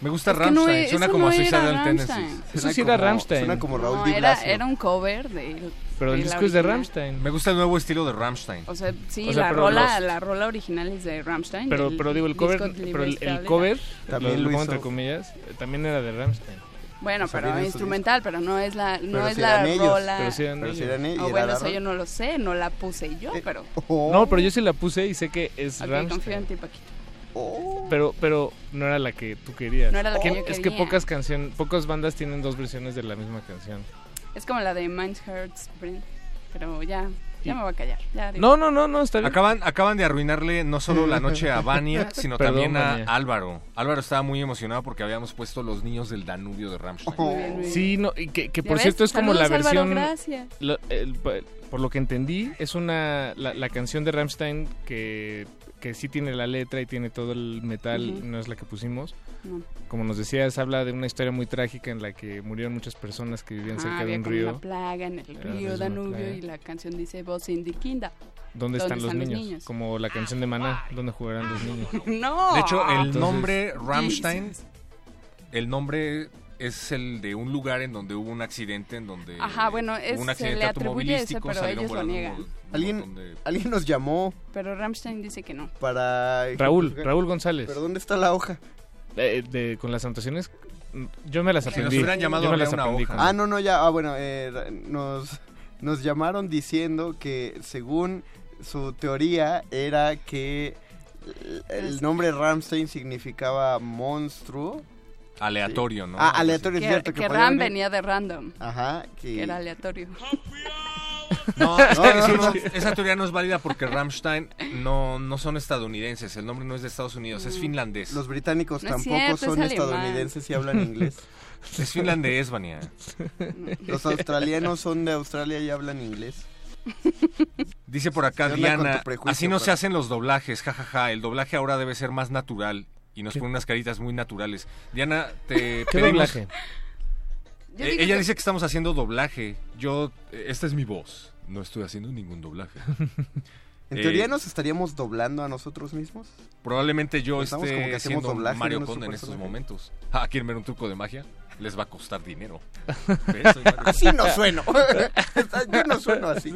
Me gusta Es que no es- suena eso como no a Suicidal era Tendencies. Eso sí era Rammstein. Suena como Raúl No, Di era, Blasio. era un cover de. Pero el de la disco es de. Rammstein. Me gusta el nuevo estilo de Rammstein. O sea, sí, O sea, la, pero rola, los- la rola original es de Rammstein. Pero, pero digo, el cover, pero el, el cover, También lo, lo pongo entre comillas, eh, también era de Rammstein. Bueno, O sea, pero instrumental, pero no es la, no Pero es si la eran ellos. rola. Pero sí eran Pero si ellos. eran ellos, Oh, y bueno, eso yo no lo sé, no la puse yo, pero. Oh. No, pero yo sí la puse y sé que es Ok, Rammstein. confío en ti, Paquito. Oh. Pero, pero no era la que tú querías. No era la que yo Es que pocas canciones, pocas bandas tienen dos versiones de la misma canción. Es como la de Minds Hurts, Brent. Pero ya, ya me voy a callar. Ya, digo. No, no, no, no, está bien. Acaban, acaban de arruinarle no solo la noche a Vania, sino Perdón, también a Vania. Álvaro. Álvaro estaba muy emocionado porque habíamos puesto Los Niños del Danubio de bien. Sí, no, y que, que ¿Ya por ves? cierto es como la Saludos, Álvaro, versión. gracias. lo- el- por lo que entendí, es una. La, la canción de Rammstein que, que sí tiene la letra y tiene todo el metal, Ujú. no es la que pusimos. No. Como nos decías, habla de una historia muy trágica en la que murieron muchas personas que vivían Ah, cerca de había un como río. una plaga en el río Danubio y la canción dice Vos in the Kinda. ¿Dónde están, los, niños? Como la canción de Maná, ¿dónde jugarán los niños? No. De hecho, el Entonces- nombre Rammstein, el nombre es el de un lugar en donde hubo un accidente, en donde Ajá, bueno, hubo es- un se accidente le atribuye ese, automovilístico, pero salieron ellos lo volando niegan. un- un ¿Alguien, de- alguien nos llamó Pero Rammstein dice que no. para... Raúl, Raúl González. ¿Pero dónde está la hoja? Eh, de, con las anotaciones, yo me las Si nos aprendí. hubieran llamado, yo me las una aprendí. hoja. Ah, no, no, ya. Ah, bueno, eh, nos, nos llamaron diciendo que según su teoría era que el nombre Ramstein significaba monstruo. Aleatorio, ¿no? Ah, aleatorio, es Que, cierto. que podía Ram venir- venía de random. Ajá, Que que... era aleatorio. No, que No, no, no. esa teoría no es válida porque Rammstein no, no son estadounidenses, el nombre no es de Estados Unidos, es finlandés. Los británicos No es tampoco cierto, son estadounidenses y hablan inglés. Es finlandés, Vania. Los australianos son de Australia y hablan inglés. Dice por acá ¿Qué onda con Diana, así no se Fran? hacen los doblajes, jajaja, el doblaje ahora debe ser más natural y nos pone unas caritas muy naturales. Diana, te ¿Qué pedimos- doblaje? Yo Eh, ella que- dice que estamos haciendo doblaje. Yo, eh, esta es mi voz. No estoy haciendo ningún doblaje. En Eh, teoría nos estaríamos doblando a nosotros mismos. Probablemente yo Pensamos como que esté hacemos haciendo doblaje Mario Conde en estos momentos. Ah, ¿quieren ver un truco de magia? Les va a costar dinero. Así no sueno. yo no sueno así.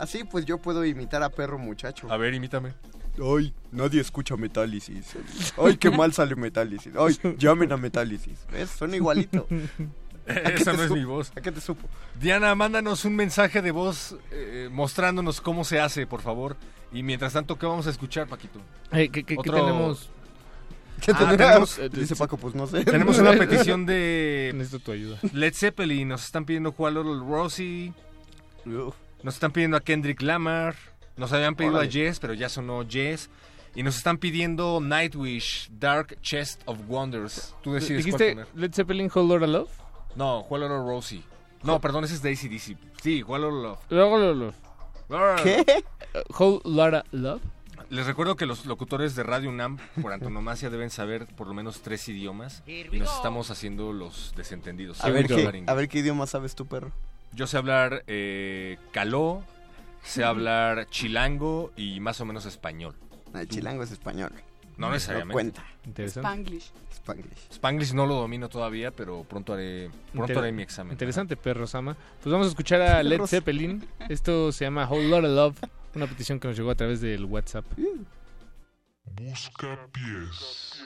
Así pues yo puedo imitar a perro muchacho. A ver, imítame. Ay, nadie escucha Metálisis. Ay, qué mal sale Metálisis. Ay, llamen a Metálisis. ¿Ves? Son igualito. ¿A qué Esa no es mi voz. ¿A qué te supo? Diana, mándanos un mensaje de voz eh, mostrándonos cómo se hace, por favor. Y mientras tanto, ¿qué vamos a escuchar, Paquito? Eh, ¿qué, qué- tenemos? ¿Qué Ah, tenemos? tenemos- Dice Paco, pues no sé. Tenemos una petición de Necesito tu ayuda. Led Zeppelin. Nos están pidiendo Juan Little Rosie. Uf. Nos están pidiendo a Kendrick Lamar. Nos habían pedido Órale. a Jess, pero ya sonó Jess. Y nos están pidiendo Nightwish, Dark Chest of Wonders. Tú decides cuál ¿Dijiste poner. Led Zeppelin Hold Lotta Love? No, Juan Little Rosie. No, perdón, ese es Daisy DC. Sí, Juan Little Love. Luego, luego. ¿Qué? Eh, Hold Lotta Love. Les recuerdo que los locutores de Radio UNAM, por antonomasia, deben saber por lo menos tres idiomas. Y nos estamos haciendo los desentendidos. A, ver qué, a idioma sabes tú, perro. Yo sé hablar eh, caló, sé hablar chilango y más o menos español. Ah, el chilango es español. No necesariamente. No cuenta. Spanglish. Spanglish. Spanglish no lo domino todavía, pero pronto haré, pronto haré mi examen. Interesante, perro Sama. Pues vamos a escuchar a Led Zeppelin. Esto se llama Whole Lot of Love. Una petición que nos llegó a través del WhatsApp. Busca pies.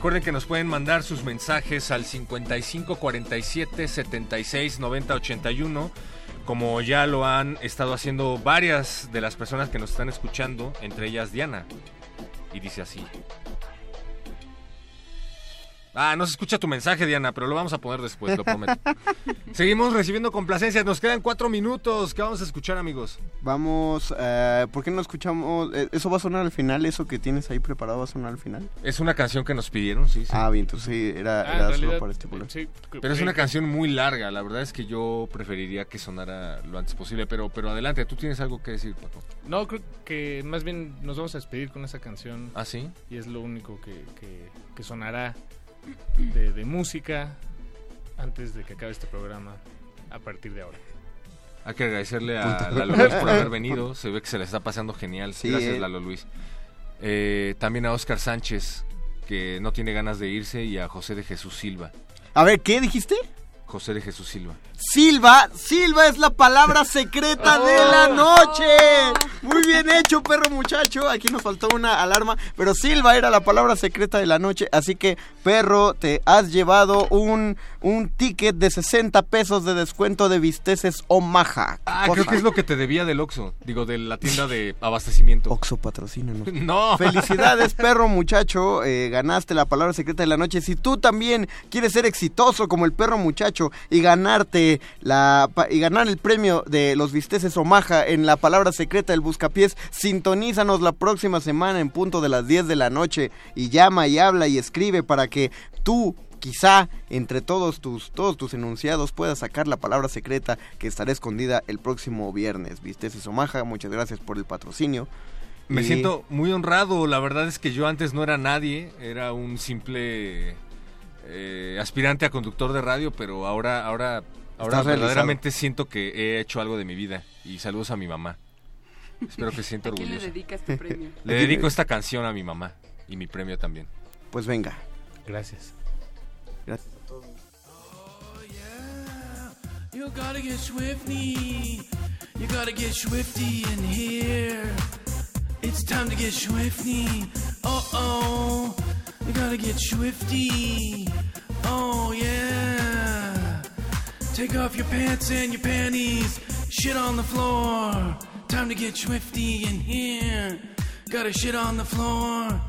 Recuerden que nos pueden mandar sus mensajes al 55 47 76 90 81, como ya lo han estado haciendo varias de las personas que nos están escuchando, entre ellas Diana. Y dice así. Ah, no se escucha tu mensaje, Diana, pero lo vamos a poner después, lo prometo. Seguimos recibiendo complacencias. Nos quedan cuatro minutos. ¿Qué vamos a escuchar, amigos? Vamos, eh, ¿por qué no escuchamos? eh, ¿Eso va a sonar al final? ¿Eso que tienes ahí preparado va a sonar al final? Es una canción que nos pidieron, sí. sí. Ah, bien, entonces sí, era, Ah, era en solo realidad, para este estipular. Sí, Pero es una canción muy larga. La verdad es que yo preferiría que sonara lo antes posible. Pero, pero adelante, tú tienes algo que decir, Paco. No, creo que más bien nos vamos a despedir con esa canción. ¿Ah, sí? Y es lo único que, que, que sonará de, de música antes de que acabe este programa a partir de ahora. Hay que agradecerle a. Lalo Luis por haber venido. Se ve que se le está pasando genial. Sí, Gracias, eh. Lalo Luis. Eh, también a Oscar Sánchez, que no tiene ganas de irse, y a José de Jesús Silva. A ver, ¿qué dijiste? José de Jesús Silva. Silva, Silva es la palabra secreta de la noche. Muy bien hecho, perro muchacho. Aquí nos faltó una alarma, pero Silva era la palabra secreta de la noche. Así que, perro, te has llevado un, un ticket de 60 pesos de descuento de Visteces Omaha. Ah, creo que es lo que te debía del Oxxo. Digo, de la tienda de abastecimiento. Oxxo patrocínanos. No. Felicidades, perro muchacho. eh, ganaste la palabra secreta de la noche. Si tú también quieres ser exitoso como el perro muchacho y ganarte la y ganar el premio de los visteces Omaha en la palabra secreta del buscapiés, sintonízanos la próxima semana en punto de las 10 de la noche y llama y habla y escribe para que tú Quizá entre todos tus, todos tus enunciados puedas sacar la palabra secreta que estará escondida el próximo viernes. Visteces Omaha, muchas gracias por el patrocinio. Me Y- siento muy honrado. La verdad es que yo antes no era nadie. Era un simple eh, aspirante a conductor de radio, pero ahora, ahora, ahora Estás realizado. verdaderamente siento que he hecho algo de mi vida. Y saludos a mi mamá. Espero que se sienta ¿A quién le orgullosa. dedica este premio? Le dedico esta canción a mi mamá y mi premio también. Pues venga. Gracias. Gracias. You gotta get swifty. You gotta get swifty in here. It's time to get swifty. Uh oh. You gotta get swifty. Oh yeah. Take off your pants and your panties. Shit on the floor. Time to get swifty in here. Gotta shit on the floor.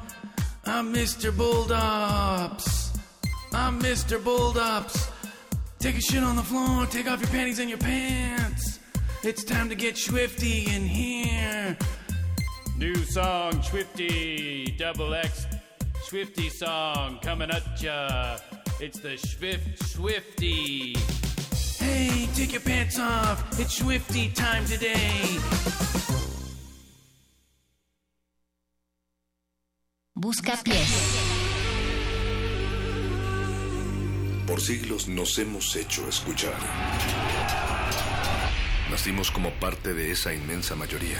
I'm Mr. Bulldops. I'm Mr. Bulldops. Take a shit on the floor, take off your panties and your pants. It's time to get swifty in here. New song, Swifty, double X, Swifty song coming at ya. It's the Swift Swifty. Hey, take your pants off. It's swifty time today. Busca pies. Por siglos nos hemos hecho escuchar. Nacimos como parte de esa inmensa mayoría.